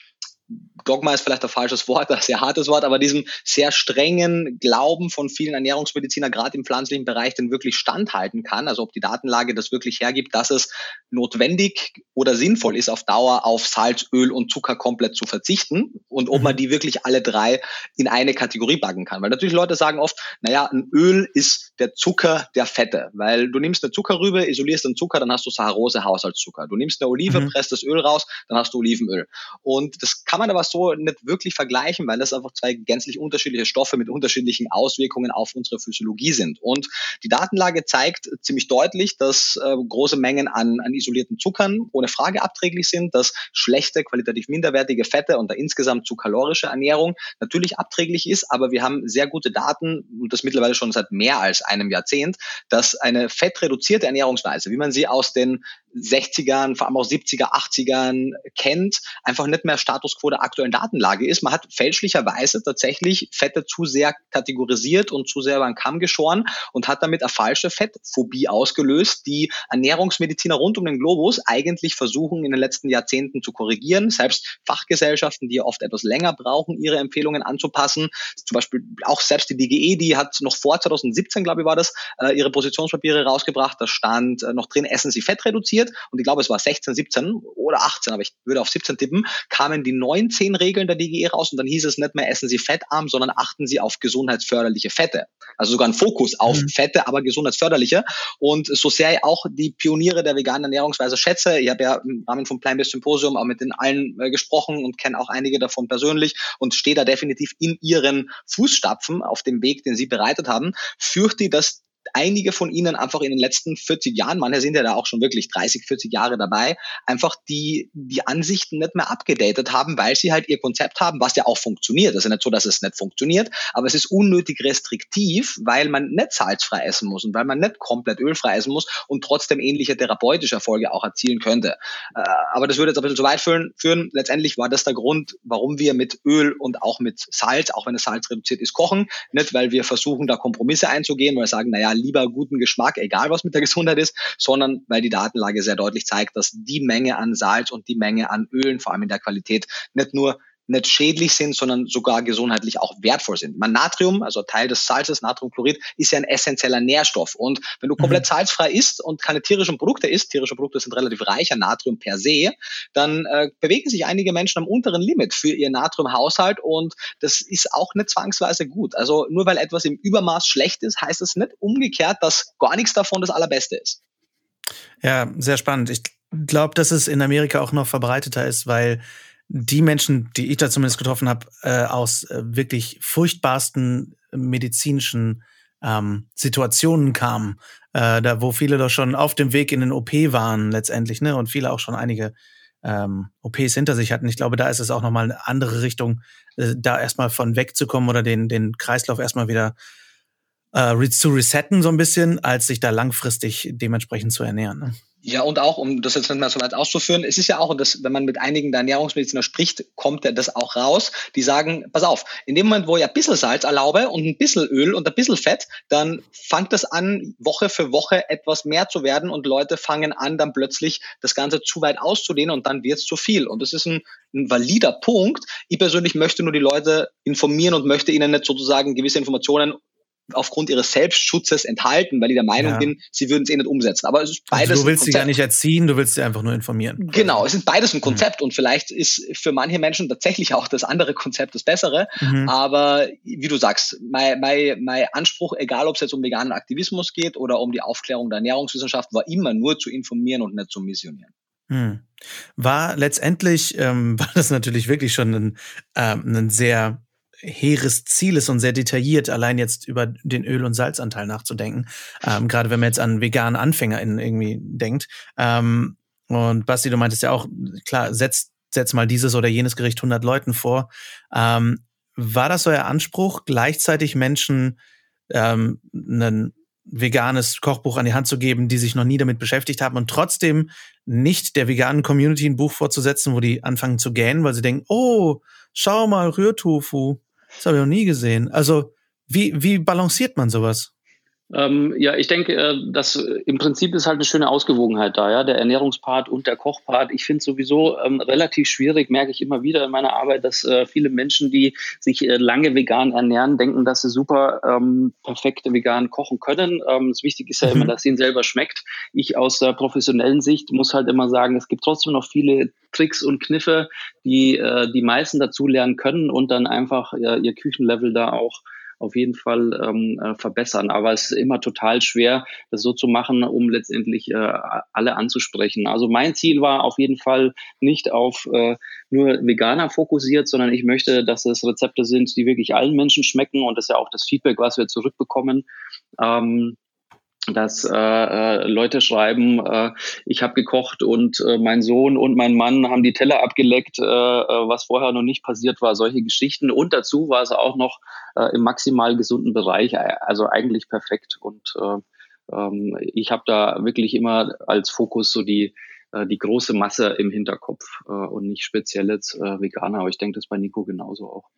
Dogma ist vielleicht ein falsches Wort, ein sehr hartes Wort, aber diesem sehr strengen Glauben von vielen Ernährungsmediziner, gerade im pflanzlichen Bereich, den wirklich standhalten kann. Also ob die Datenlage das wirklich hergibt, dass es notwendig oder sinnvoll ist, auf Dauer auf Salz, Öl und Zucker komplett zu verzichten und ob man mhm. die wirklich alle drei in eine Kategorie backen kann. Weil natürlich Leute sagen oft, naja, ein Öl ist der Zucker der Fette, weil du nimmst eine Zuckerrübe, isolierst den Zucker, dann hast du Saharose Haushaltszucker. Du nimmst eine Olive, mhm. presst das Öl raus, dann hast du Olivenöl. Und das kann man aber so nicht wirklich vergleichen, weil das einfach zwei gänzlich unterschiedliche Stoffe mit unterschiedlichen Auswirkungen auf unsere Physiologie sind. Und die Datenlage zeigt ziemlich deutlich, dass äh, große Mengen an, an isolierten Zuckern ohne Frage abträglich sind, dass schlechte, qualitativ minderwertige Fette und der insgesamt zu kalorische Ernährung natürlich abträglich ist, aber wir haben sehr gute Daten und das mittlerweile schon seit mehr als einem Jahrzehnt, dass eine fettreduzierte Ernährungsweise, wie man sie aus den 60ern, vor allem auch 70er, 80ern kennt, einfach nicht mehr Status quo der aktuellen Datenlage ist. Man hat fälschlicherweise tatsächlich Fette zu sehr kategorisiert und zu sehr über den Kamm geschoren und hat damit eine falsche Fettphobie ausgelöst, die Ernährungsmediziner rund um den Globus eigentlich versuchen in den letzten Jahrzehnten zu korrigieren. Selbst Fachgesellschaften, die oft etwas länger brauchen, ihre Empfehlungen anzupassen. Zum Beispiel auch selbst die DGE, die hat noch vor 2017, glaube ich, war das, äh, ihre Positionspapiere rausgebracht. Da stand äh, noch drin, essen Sie Fett passiert und ich glaube, es war 16, 17 oder 18, aber ich würde auf 17 tippen, kamen die 19 Regeln der DGE raus und dann hieß es nicht mehr essen Sie fettarm, sondern achten Sie auf gesundheitsförderliche Fette. Also sogar ein Fokus auf mhm. Fette, aber gesundheitsförderliche. Und so sehr ich auch die Pioniere der veganen Ernährungsweise schätze, ich habe ja im Rahmen vom Plant-Based Symposium auch mit den allen äh, gesprochen und kenne auch einige davon persönlich und stehe da definitiv in ihren Fußstapfen auf dem Weg, den sie bereitet haben, fürchte ich, dass einige von ihnen einfach in den letzten 40 Jahren, manche sind ja da auch schon wirklich 30, 40 Jahre dabei, einfach die, die Ansichten nicht mehr abgedatet haben, weil sie halt ihr Konzept haben, was ja auch funktioniert. Das ist ja nicht so, dass es nicht funktioniert, aber es ist unnötig restriktiv, weil man nicht salzfrei essen muss und weil man nicht komplett ölfrei essen muss und trotzdem ähnliche therapeutische Erfolge auch erzielen könnte. Äh, aber das würde jetzt ein bisschen zu weit führen. führen. Letztendlich war das der Grund, warum wir mit Öl und auch mit Salz, auch wenn das Salz reduziert ist, kochen. Nicht, weil wir versuchen, da Kompromisse einzugehen, weil wir sagen, naja, lieber guten Geschmack, egal was mit der Gesundheit ist, sondern weil die Datenlage sehr deutlich zeigt, dass die Menge an Salz und die Menge an Ölen, vor allem in der Qualität, nicht nur nicht schädlich sind, sondern sogar gesundheitlich auch wertvoll sind. Man Natrium, also Teil des Salzes, Natriumchlorid, ist ja ein essentieller Nährstoff. Und wenn du mhm. komplett salzfrei isst und keine tierischen Produkte isst, tierische Produkte sind relativ reich an Natrium per se, dann äh, bewegen sich einige Menschen am unteren Limit für ihr Natriumhaushalt und das ist auch nicht zwangsweise gut. Also nur weil etwas im Übermaß schlecht ist, heißt es nicht umgekehrt, dass gar nichts davon das Allerbeste ist. Ja, sehr spannend. Ich glaube, dass es in Amerika auch noch verbreiteter ist, weil die Menschen, die ich da zumindest getroffen habe, äh, aus äh, wirklich furchtbarsten medizinischen ähm, Situationen kamen, äh, da wo viele doch schon auf dem Weg in den OP waren letztendlich, ne, und viele auch schon einige ähm, OPs hinter sich hatten. Ich glaube, da ist es auch nochmal eine andere Richtung, äh, da erstmal von wegzukommen oder den, den Kreislauf erstmal wieder äh, zu resetten, so ein bisschen, als sich da langfristig dementsprechend zu ernähren. Ne? Ja, und auch, um das jetzt nicht mehr so weit auszuführen, es ist ja auch, dass, wenn man mit einigen der Ernährungsmediziner spricht, kommt ja das auch raus. Die sagen, pass auf, in dem Moment, wo ich ein bisschen Salz erlaube und ein bisschen Öl und ein bisschen Fett, dann fängt das an, Woche für Woche etwas mehr zu werden und Leute fangen an, dann plötzlich das Ganze zu weit auszudehnen und dann wird es zu viel. Und das ist ein, ein valider Punkt. Ich persönlich möchte nur die Leute informieren und möchte ihnen nicht sozusagen gewisse Informationen aufgrund ihres Selbstschutzes enthalten, weil ich der Meinung ja. bin, sie würden es eh nicht umsetzen. Aber es ist beides. Also du willst sie gar nicht erziehen, du willst sie einfach nur informieren. Genau, es ist beides ein Konzept mhm. und vielleicht ist für manche Menschen tatsächlich auch das andere Konzept das bessere. Mhm. Aber wie du sagst, mein, mein, mein Anspruch, egal ob es jetzt um veganen Aktivismus geht oder um die Aufklärung der Ernährungswissenschaft, war immer nur zu informieren und nicht zu missionieren. Hm. War letztendlich, ähm, war das natürlich wirklich schon ein, ähm, ein sehr hehres Ziel ist und sehr detailliert, allein jetzt über den Öl- und Salzanteil nachzudenken. Ähm, Gerade wenn man jetzt an veganen AnfängerInnen irgendwie denkt. Ähm, und Basti, du meintest ja auch, klar, setz, setz mal dieses oder jenes Gericht 100 Leuten vor. Ähm, war das euer Anspruch, gleichzeitig Menschen ähm, ein veganes Kochbuch an die Hand zu geben, die sich noch nie damit beschäftigt haben und trotzdem nicht der veganen Community ein Buch vorzusetzen, wo die anfangen zu gähnen, weil sie denken, oh, schau mal, Rührtofu. Das habe ich noch nie gesehen. Also, wie, wie balanciert man sowas? Ähm, ja, ich denke, äh, dass äh, im Prinzip ist halt eine schöne Ausgewogenheit da, ja, der Ernährungspart und der Kochpart. Ich finde sowieso ähm, relativ schwierig, merke ich immer wieder in meiner Arbeit, dass äh, viele Menschen, die sich äh, lange vegan ernähren, denken, dass sie super ähm, perfekt vegan kochen können. Ähm, das Wichtige ist ja mhm. immer, dass ihnen selber schmeckt. Ich aus der professionellen Sicht muss halt immer sagen, es gibt trotzdem noch viele Tricks und Kniffe, die äh, die meisten dazu lernen können und dann einfach äh, ihr Küchenlevel da auch auf jeden Fall ähm, äh, verbessern. Aber es ist immer total schwer, das so zu machen, um letztendlich äh, alle anzusprechen. Also mein Ziel war auf jeden Fall nicht auf äh, nur Veganer fokussiert, sondern ich möchte, dass es Rezepte sind, die wirklich allen Menschen schmecken und das ist ja auch das Feedback, was wir zurückbekommen. Ähm, dass äh, äh, Leute schreiben, äh, ich habe gekocht und äh, mein Sohn und mein Mann haben die Teller abgeleckt, äh, äh, was vorher noch nicht passiert war, solche Geschichten. Und dazu war es auch noch äh, im maximal gesunden Bereich, also eigentlich perfekt. Und äh, ähm, ich habe da wirklich immer als Fokus so die äh, die große Masse im Hinterkopf äh, und nicht speziell jetzt äh, Veganer. Aber ich denke, das bei Nico genauso auch.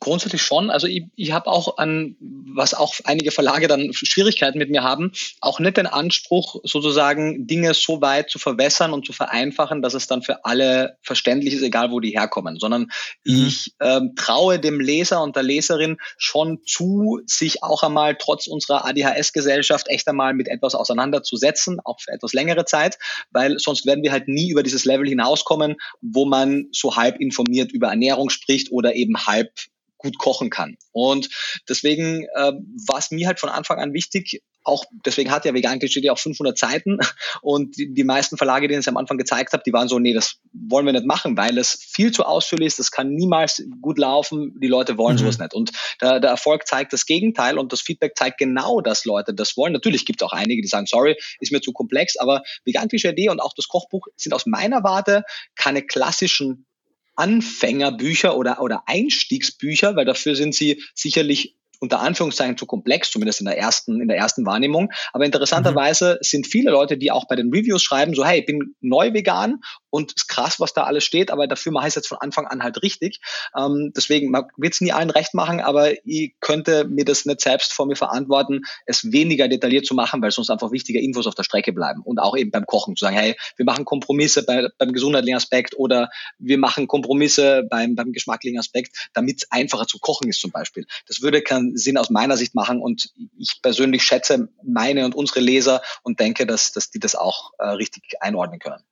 Grundsätzlich schon. Also ich, ich habe auch an, was auch einige Verlage dann Schwierigkeiten mit mir haben, auch nicht den Anspruch, sozusagen Dinge so weit zu verwässern und zu vereinfachen, dass es dann für alle verständlich ist, egal wo die herkommen, sondern mhm. ich ähm, traue dem Leser und der Leserin schon zu, sich auch einmal trotz unserer ADHS-Gesellschaft echt einmal mit etwas auseinanderzusetzen, auch für etwas längere Zeit, weil sonst werden wir halt nie über dieses Level hinauskommen, wo man so halb informiert über Ernährung spricht oder eben halb gut kochen kann. Und deswegen äh, war es mir halt von Anfang an wichtig, auch deswegen hat ja Vegan Klischee auch 500 Seiten und die, die meisten Verlage, denen ich es am Anfang gezeigt habe, die waren so, nee, das wollen wir nicht machen, weil es viel zu ausführlich ist, das kann niemals gut laufen, die Leute wollen mhm. sowas nicht. Und der, der Erfolg zeigt das Gegenteil und das Feedback zeigt genau, dass Leute das wollen. Natürlich gibt es auch einige, die sagen, sorry, ist mir zu komplex, aber Vegan und auch das Kochbuch sind aus meiner Warte keine klassischen Anfängerbücher oder, oder Einstiegsbücher, weil dafür sind sie sicherlich unter Anführungszeichen zu komplex, zumindest in der ersten, in der ersten Wahrnehmung. Aber interessanterweise mhm. sind viele Leute, die auch bei den Reviews schreiben, so, hey, ich bin neu vegan und ist krass, was da alles steht, aber dafür mache ich es jetzt von Anfang an halt richtig. Ähm, deswegen, man wird es nie allen recht machen, aber ich könnte mir das nicht selbst vor mir verantworten, es weniger detailliert zu machen, weil sonst einfach wichtige Infos auf der Strecke bleiben. Und auch eben beim Kochen zu sagen, hey, wir machen Kompromisse bei, beim gesundheitlichen Aspekt oder wir machen Kompromisse beim, beim geschmacklichen Aspekt, damit es einfacher zu kochen ist zum Beispiel. Das würde kein Sinn aus meiner Sicht machen. Und ich persönlich schätze meine und unsere Leser und denke, dass, dass die das auch äh, richtig einordnen können.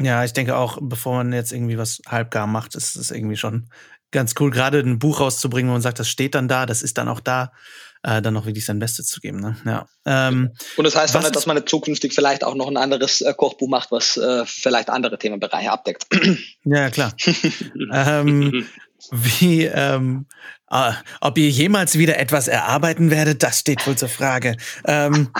Ja, ich denke auch, bevor man jetzt irgendwie was halbgar macht, ist es irgendwie schon ganz cool, gerade ein Buch rauszubringen, wo man sagt, das steht dann da, das ist dann auch da, äh, dann noch wirklich sein Bestes zu geben. Ne? Ja. Ähm, und das heißt auch nicht, dass man zukünftig vielleicht auch noch ein anderes äh, Kochbuch macht, was äh, vielleicht andere Themenbereiche abdeckt. Ja, klar. ähm, Wie, ähm, äh, ob ihr jemals wieder etwas erarbeiten werdet, das steht wohl zur Frage. Ähm,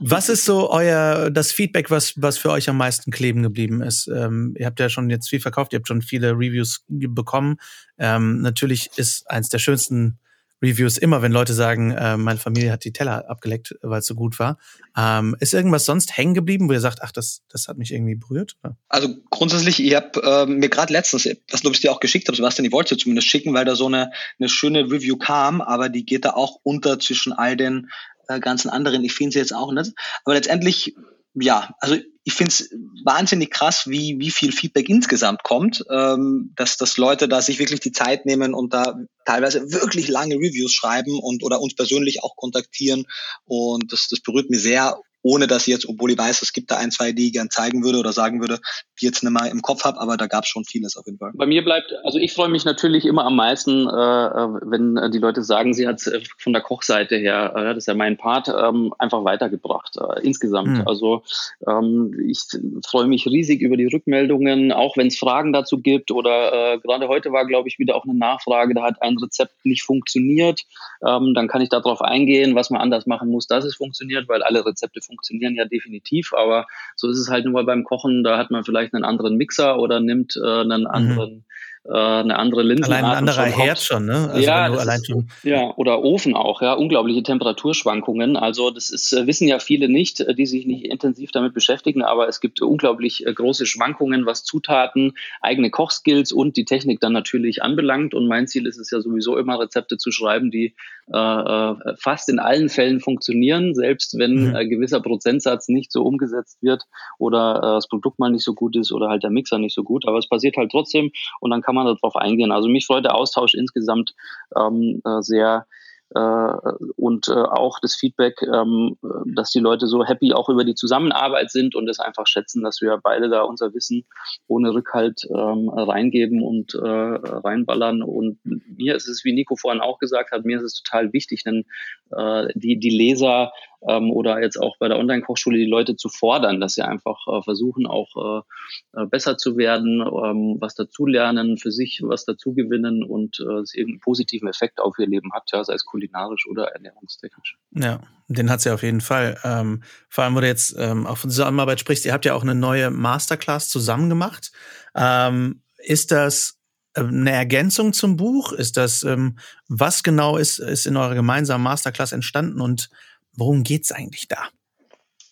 was ist so euer, das Feedback, was, was für euch am meisten kleben geblieben ist? Ähm, ihr habt ja schon jetzt viel verkauft, ihr habt schon viele Reviews bekommen. Ähm, natürlich ist eins der schönsten Reviews immer, wenn Leute sagen, äh, meine Familie hat die Teller abgeleckt, weil es so gut war. Ähm, ist irgendwas sonst hängen geblieben, wo ihr sagt, ach, das, das hat mich irgendwie berührt? Oder? Also grundsätzlich, ich habe äh, mir gerade letztens, was glaube ich dir auch geschickt habe, Sebastian, ich wollte zumindest schicken, weil da so eine, eine schöne Review kam, aber die geht da auch unter zwischen all den äh, ganzen anderen. Ich finde sie jetzt auch nicht. Aber letztendlich ja, also ich finde es wahnsinnig krass, wie, wie viel Feedback insgesamt kommt, ähm, dass, dass Leute da sich wirklich die Zeit nehmen und da teilweise wirklich lange Reviews schreiben und oder uns persönlich auch kontaktieren. Und das, das berührt mich sehr ohne dass jetzt, obwohl ich weiß, es gibt da ein, zwei, die ich gern zeigen würde oder sagen würde, die jetzt nicht mehr im Kopf habe, aber da gab es schon vieles auf jeden Fall. Bei mir bleibt, also ich freue mich natürlich immer am meisten, äh, wenn die Leute sagen, sie hat es äh, von der Kochseite her, äh, das ist ja mein Part, ähm, einfach weitergebracht, äh, insgesamt. Mhm. Also ähm, ich freue mich riesig über die Rückmeldungen, auch wenn es Fragen dazu gibt oder äh, gerade heute war, glaube ich, wieder auch eine Nachfrage, da hat ein Rezept nicht funktioniert, ähm, dann kann ich darauf eingehen, was man anders machen muss, dass es funktioniert, weil alle Rezepte funktionieren ja definitiv, aber so ist es halt nur beim Kochen, da hat man vielleicht einen anderen Mixer oder nimmt äh, einen mhm. anderen äh, eine andere Linse. Allein ein anderer Herd schon, ne? Also ja, allein schon ja, oder Ofen auch, ja, unglaubliche Temperaturschwankungen. Also das ist, äh, wissen ja viele nicht, äh, die sich nicht intensiv damit beschäftigen, aber es gibt unglaublich große Schwankungen, was Zutaten, eigene Kochskills und die Technik dann natürlich anbelangt. Und mein Ziel ist es ja sowieso immer, Rezepte zu schreiben, die äh, fast in allen Fällen funktionieren, selbst wenn mhm. ein gewisser Prozentsatz nicht so umgesetzt wird oder äh, das Produkt mal nicht so gut ist oder halt der Mixer nicht so gut. Aber es passiert halt trotzdem und dann kann man darauf eingehen. Also mich freut der Austausch insgesamt ähm, äh, sehr äh, und äh, auch das Feedback, ähm, dass die Leute so happy auch über die Zusammenarbeit sind und es einfach schätzen, dass wir beide da unser Wissen ohne Rückhalt ähm, reingeben und äh, reinballern. Und mir ist es, wie Nico vorhin auch gesagt hat, mir ist es total wichtig, denn äh, die, die Leser ähm, oder jetzt auch bei der Online-Kochschule die Leute zu fordern, dass sie einfach äh, versuchen, auch äh, äh besser zu werden, ähm, was dazulernen, für sich was dazugewinnen und äh, es irgendeinen positiven Effekt auf ihr Leben hat, ja, sei es kulinarisch oder ernährungstechnisch. Ja, den hat sie ja auf jeden Fall. Ähm, vor allem, wo du jetzt ähm, auch von Zusammenarbeit sprichst, ihr habt ja auch eine neue Masterclass zusammen gemacht. Ähm, ist das äh, eine Ergänzung zum Buch? Ist das, ähm, was genau ist, ist in eurer gemeinsamen Masterclass entstanden und Worum geht's eigentlich da?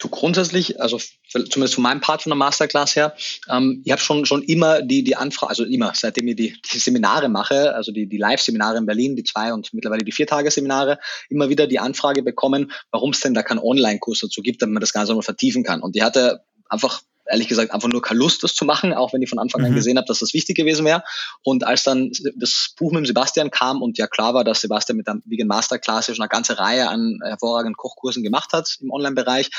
Du grundsätzlich, also zumindest von meinem Part von der Masterclass her, ähm, ich habe schon schon immer die die Anfrage, also immer seitdem ich die, die Seminare mache, also die die Live-Seminare in Berlin, die zwei und mittlerweile die vier Tage Seminare, immer wieder die Anfrage bekommen, warum es denn da keinen Online-Kurs dazu gibt, damit man das Ganze mal vertiefen kann. Und die hatte einfach ehrlich gesagt einfach nur keine Lust, das zu machen, auch wenn ich von Anfang an mhm. gesehen habe, dass das wichtig gewesen wäre. Und als dann das Buch mit dem Sebastian kam und ja klar war, dass Sebastian mit der Vegan Masterclass schon eine ganze Reihe an hervorragenden Kochkursen gemacht hat im Online-Bereich,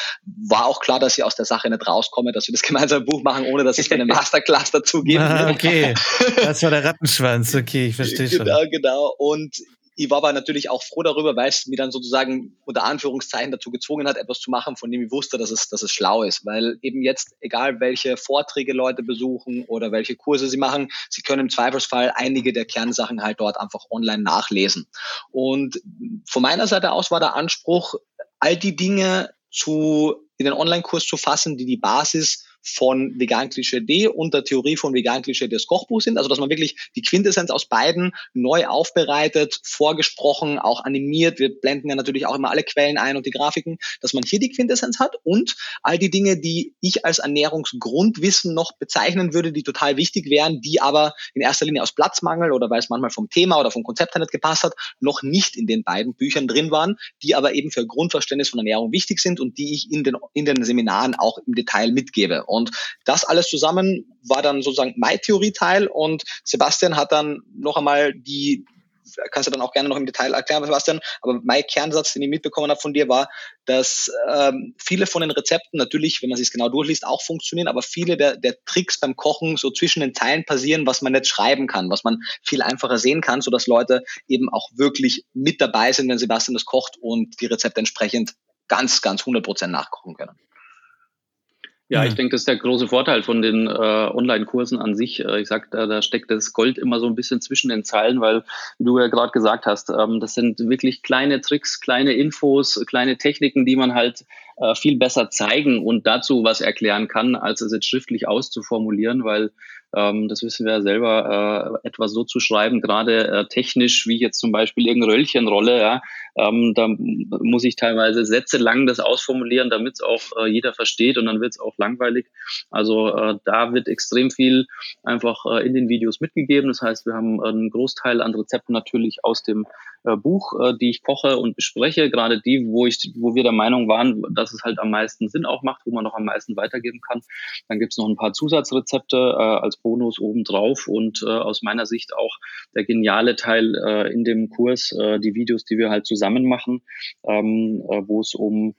war auch klar, dass ich aus der Sache nicht rauskomme, dass wir das gemeinsame Buch machen, ohne dass es eine Masterclass dazu gibt. Ah, okay, das war der Rattenschwanz. Okay, ich verstehe schon. Genau, genau. Und ich war aber natürlich auch froh darüber, weil es mir dann sozusagen unter Anführungszeichen dazu gezwungen hat, etwas zu machen, von dem ich wusste, dass es, dass es schlau ist. Weil eben jetzt, egal welche Vorträge Leute besuchen oder welche Kurse sie machen, sie können im Zweifelsfall einige der Kernsachen halt dort einfach online nachlesen. Und von meiner Seite aus war der Anspruch, all die Dinge zu, in den Online-Kurs zu fassen, die die Basis von Vegan Klischee D und der Theorie von Vegan Klischee des Kochbuchs sind. Also dass man wirklich die Quintessenz aus beiden neu aufbereitet, vorgesprochen, auch animiert. Wir blenden ja natürlich auch immer alle Quellen ein und die Grafiken, dass man hier die Quintessenz hat und all die Dinge, die ich als Ernährungsgrundwissen noch bezeichnen würde, die total wichtig wären, die aber in erster Linie aus Platzmangel oder weil es manchmal vom Thema oder vom Konzept her nicht gepasst hat, noch nicht in den beiden Büchern drin waren, die aber eben für Grundverständnis von Ernährung wichtig sind und die ich in den, in den Seminaren auch im Detail mitgebe. Und das alles zusammen war dann sozusagen mein Theorieteil und Sebastian hat dann noch einmal die kannst du dann auch gerne noch im Detail erklären, Sebastian. Aber mein Kernsatz, den ich mitbekommen habe von dir, war, dass ähm, viele von den Rezepten natürlich, wenn man sich genau durchliest, auch funktionieren, aber viele der, der Tricks beim Kochen so zwischen den Zeilen passieren, was man nicht schreiben kann, was man viel einfacher sehen kann, sodass Leute eben auch wirklich mit dabei sind, wenn Sebastian das kocht und die Rezepte entsprechend ganz, ganz 100 Prozent nachkochen können. Ja, ich denke, das ist der große Vorteil von den äh, Online-Kursen an sich. Äh, ich sag, da, da steckt das Gold immer so ein bisschen zwischen den Zeilen, weil, wie du ja gerade gesagt hast, ähm, das sind wirklich kleine Tricks, kleine Infos, kleine Techniken, die man halt äh, viel besser zeigen und dazu was erklären kann, als es jetzt schriftlich auszuformulieren, weil ähm, das wissen wir ja selber, äh, etwas so zu schreiben, gerade äh, technisch, wie jetzt zum Beispiel irgendeine Röllchenrolle, ja, ähm, da muss ich teilweise Sätze lang das ausformulieren, damit es auch äh, jeder versteht und dann wird es auch langweilig. Also äh, da wird extrem viel einfach äh, in den Videos mitgegeben. Das heißt, wir haben einen Großteil an Rezepten natürlich aus dem äh, Buch, äh, die ich koche und bespreche, gerade die, wo ich, wo wir der Meinung waren, dass es halt am meisten Sinn auch macht, wo man noch am meisten weitergeben kann. Dann gibt es noch ein paar Zusatzrezepte äh, als Bonus obendrauf und äh, aus meiner Sicht auch der geniale Teil äh, in dem Kurs, äh, die Videos, die wir halt zusammen machen, ähm, äh, wo es um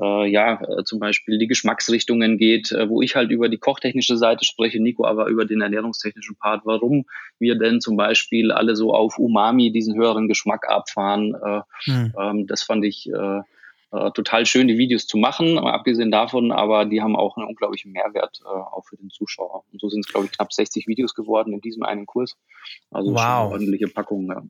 äh, ja, äh, zum Beispiel die Geschmacksrichtungen geht, äh, wo ich halt über die kochtechnische Seite spreche, Nico aber über den ernährungstechnischen Part, warum wir denn zum Beispiel alle so auf Umami diesen höheren Geschmack abfahren. Äh, hm. ähm, das fand ich äh, total schön, die Videos zu machen, abgesehen davon, aber die haben auch einen unglaublichen Mehrwert auch für den Zuschauer. Und so sind es, glaube ich, knapp 60 Videos geworden in diesem einen Kurs. Also wow. schon eine ordentliche Packung. Ja.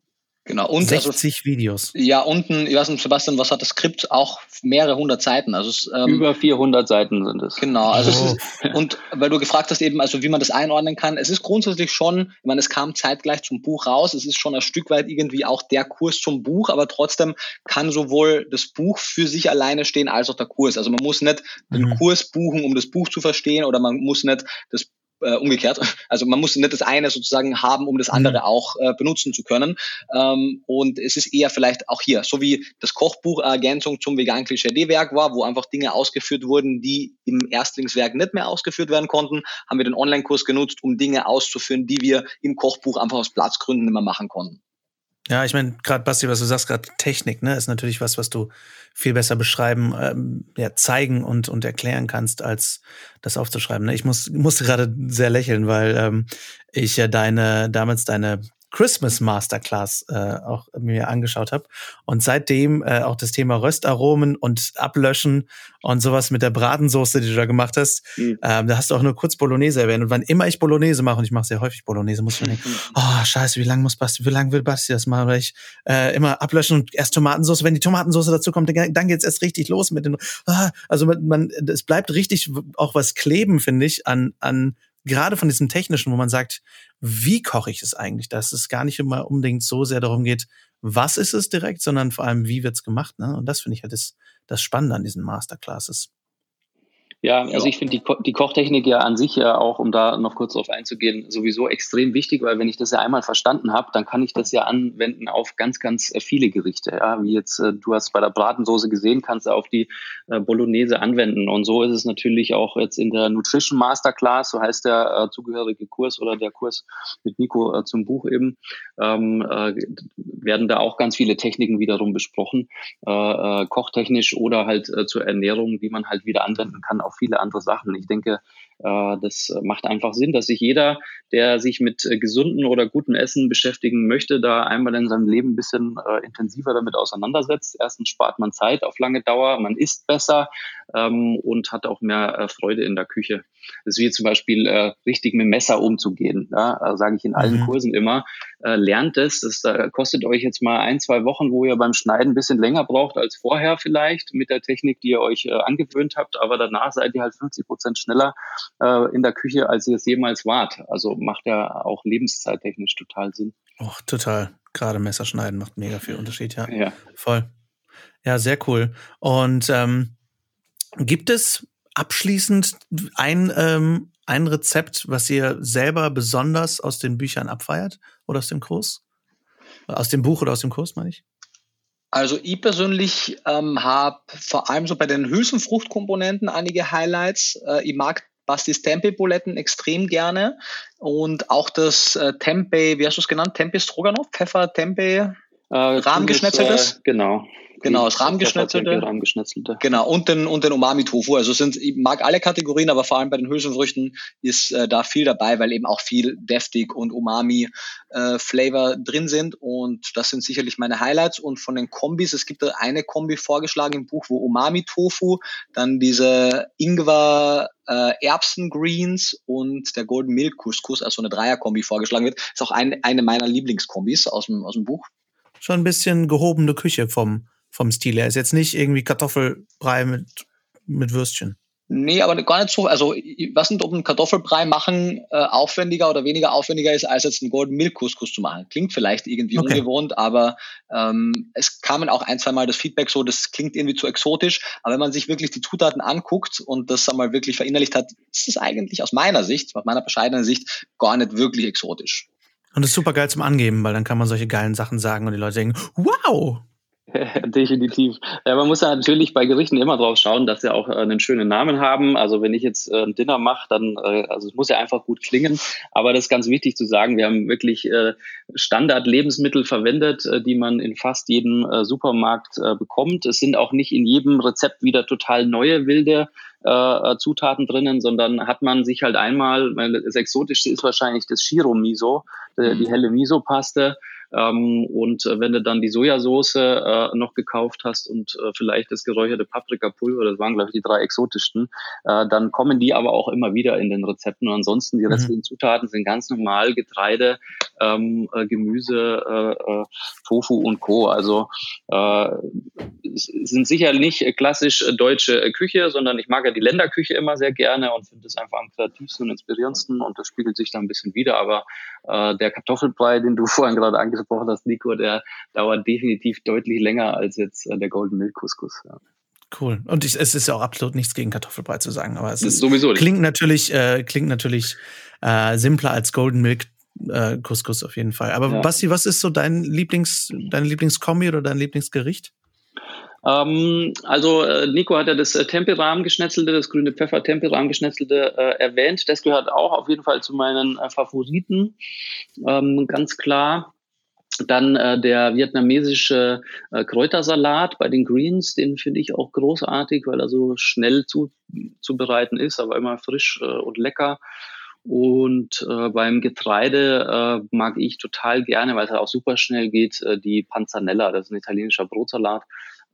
Genau. Und 60 also, Videos. Ja, unten, ich weiß nicht, Sebastian, was hat das Skript? Auch mehrere hundert Seiten. Also es, ähm, Über 400 Seiten sind es. Genau. Also oh. ist, und weil du gefragt hast eben, also wie man das einordnen kann, es ist grundsätzlich schon, ich meine, es kam zeitgleich zum Buch raus, es ist schon ein Stück weit irgendwie auch der Kurs zum Buch, aber trotzdem kann sowohl das Buch für sich alleine stehen, als auch der Kurs. Also man muss nicht den mhm. Kurs buchen, um das Buch zu verstehen, oder man muss nicht das äh, umgekehrt. Also man muss nicht das eine sozusagen haben, um das mhm. andere auch äh, benutzen zu können. Ähm, und es ist eher vielleicht auch hier, so wie das Kochbuch Ergänzung zum vegan Klischee-Werk war, wo einfach Dinge ausgeführt wurden, die im Erstlingswerk nicht mehr ausgeführt werden konnten, haben wir den Online-Kurs genutzt, um Dinge auszuführen, die wir im Kochbuch einfach aus Platzgründen nicht mehr machen konnten. Ja, ich meine, gerade Basti, was du sagst, gerade Technik, ne, ist natürlich was, was du viel besser beschreiben, ähm, ja, zeigen und, und erklären kannst, als das aufzuschreiben. Ne? Ich muss, musste gerade sehr lächeln, weil ähm, ich ja deine, damals deine Christmas Masterclass äh, auch mir angeschaut habe. Und seitdem äh, auch das Thema Röstaromen und Ablöschen und sowas mit der Bratensoße, die du da gemacht hast. Mhm. Ähm, da hast du auch nur kurz Bolognese erwähnt. Und wann immer ich Bolognese mache, und ich mache sehr häufig Bolognese, muss ich mir denken, mhm. oh, scheiße, wie lange muss Basti, wie lange will Basti das machen? Weil ich äh, immer ablöschen und erst Tomatensauce, wenn die Tomatensauce dazu kommt, dann, dann geht's erst richtig los mit den. Ah, also man, man, es bleibt richtig auch was kleben, finde ich, an, an gerade von diesem Technischen, wo man sagt, wie koche ich es eigentlich, dass es gar nicht immer unbedingt so sehr darum geht, was ist es direkt, sondern vor allem, wie wird's gemacht. Ne? Und das finde ich halt das, das Spannende an diesen Masterclasses. Ja, also ich finde die, Ko die Kochtechnik ja an sich ja auch, um da noch kurz drauf einzugehen, sowieso extrem wichtig, weil wenn ich das ja einmal verstanden habe, dann kann ich das ja anwenden auf ganz, ganz äh, viele Gerichte. Ja, wie jetzt, äh, du hast bei der Bratensoße gesehen, kannst du auf die äh, Bolognese anwenden. Und so ist es natürlich auch jetzt in der Nutrition Masterclass, so heißt der äh, zugehörige Kurs oder der Kurs mit Nico äh, zum Buch eben, ähm, äh, werden da auch ganz viele Techniken wiederum besprochen, kochtechnisch oder halt zur Ernährung, die man halt wieder anwenden kann auf viele andere Sachen. Ich denke, äh, das macht einfach Sinn, dass sich jeder, der sich mit äh, gesunden oder guten Essen beschäftigen möchte, da einmal in seinem Leben ein bisschen äh, intensiver damit auseinandersetzt. Erstens spart man Zeit auf lange Dauer, man isst besser ähm, und hat auch mehr Freude in der Küche. Das ist wie zum Beispiel äh, richtig mit Messer umzugehen. Ja? Also sage ich in allen mhm. Kursen immer, äh, lernt es. Das äh, kostet euch jetzt mal ein, zwei Wochen, wo ihr beim Schneiden ein bisschen länger braucht als vorher vielleicht mit der Technik, die ihr euch äh, angewöhnt habt. Aber danach seid ihr halt 50 Prozent schneller äh, in der Küche, als ihr es jemals wart. Also macht ja auch lebenszeittechnisch total Sinn. Och, total. Gerade Messerschneiden macht mega viel Unterschied, ja. Ja. Voll. Ja, sehr cool. Und ähm, gibt es abschließend ein, ähm, ein Rezept, was ihr selber besonders aus den Büchern abfeiert oder aus dem Kurs? Aus dem Buch oder aus dem Kurs, meine ich? Also ich persönlich ähm, habe vor allem so bei den Hülsenfruchtkomponenten einige Highlights. Äh, ich mag Bastis Tempeh-Buletten extrem gerne und auch das äh, Tempeh, wie hast du es genannt? Tempeh Stroganoff? Pfeffer, Tempeh, äh, Rahmengeschnetzeltes? Äh, genau Genau, das Rahmengeschnetzelte. Rahmengeschnetzelte. Genau, und den, und den Umami-Tofu. Also sind, ich mag alle Kategorien, aber vor allem bei den Hülsenfrüchten ist äh, da viel dabei, weil eben auch viel deftig und Umami-Flavor äh, drin sind. Und das sind sicherlich meine Highlights. Und von den Kombis, es gibt da eine Kombi vorgeschlagen im Buch, wo Umami-Tofu, dann diese Ingwer äh, Erbsen-Greens und der Golden Milk Couscous, also eine Dreier-Kombi vorgeschlagen wird. Ist auch ein, eine meiner Lieblingskombis aus dem, aus dem Buch. Schon ein bisschen gehobene Küche vom vom Stil her. Ist jetzt nicht irgendwie Kartoffelbrei mit, mit Würstchen. Nee, aber gar nicht so. Also ich weiß nicht, ob ein Kartoffelbrei machen äh, aufwendiger oder weniger aufwendiger ist, als jetzt einen Golden Milk Couscous zu machen. Klingt vielleicht irgendwie okay. ungewohnt, aber ähm, es kamen auch ein, zwei Mal das Feedback so, das klingt irgendwie zu exotisch. Aber wenn man sich wirklich die Zutaten anguckt und das einmal wirklich verinnerlicht hat, ist es eigentlich aus meiner Sicht, aus meiner bescheidenen Sicht, gar nicht wirklich exotisch. Und das ist super geil zum Angeben, weil dann kann man solche geilen Sachen sagen und die Leute denken, wow, Definitiv. Ja, man muss ja natürlich bei Gerichten immer drauf schauen, dass sie auch äh, einen schönen Namen haben. Also wenn ich jetzt äh, ein Dinner mache, dann, äh, also es muss ja einfach gut klingen. Aber das ist ganz wichtig zu sagen. Wir haben wirklich Standard-Lebensmittel verwendet, die man in fast jedem Supermarkt bekommt. Es sind auch nicht in jedem Rezept wieder total neue, wilde Zutaten drinnen, sondern hat man sich halt einmal, weil das Exotischste ist wahrscheinlich das Shiro Miso, die mhm. helle Miso-Paste. Ähm, und äh, wenn du dann die Sojasauce äh, noch gekauft hast und äh, vielleicht das geräucherte Paprikapulver, das waren, glaube ich, die drei exotischsten, äh, dann kommen die aber auch immer wieder in den Rezepten. Und ansonsten die mhm. restlichen mhm. Zutaten sind ganz normal Getreide, ähm, äh, Gemüse, äh, Tofu und Co. Also sind sicher nicht klassisch deutsche Küche, sondern ich mag ja die Länderküche immer sehr gerne und finde es einfach am kreativsten und inspirierendsten und das spiegelt sich da ein bisschen wieder. Aber der Kartoffelbrei, den du vorhin gerade angesprochen hast, Nico, der dauert definitiv deutlich länger als jetzt äh, der Golden Milk Couscous. Ja. Cool. Und ich, es ist ja auch absolut nichts gegen Kartoffelbrei zu sagen, aber es ist, sowieso nicht. klingt natürlich äh, klingt natürlich äh, simpler als Golden Milk äh, Couscous auf jeden Fall. Aber ja. Basti, was ist so dein Lieblings deine Lieblingskombi oder dein Lieblingsgericht? Ähm, also äh, Nico hat ja das äh, Tempelrahmen-Geschnetzelte, das grüne Pfeffer-Tempelrahmen-Geschnetzelte äh, erwähnt. Das gehört auch auf jeden Fall zu meinen äh, Favoriten, ähm, ganz klar. Dann äh, der vietnamesische äh, Kräutersalat bei den Greens, den finde ich auch großartig, weil er so schnell zu, zubereiten ist, aber immer frisch äh, und lecker. Und äh, beim Getreide äh, mag ich total gerne, weil es halt auch super schnell geht, äh, die Panzanella. Das ist ein italienischer Brotsalat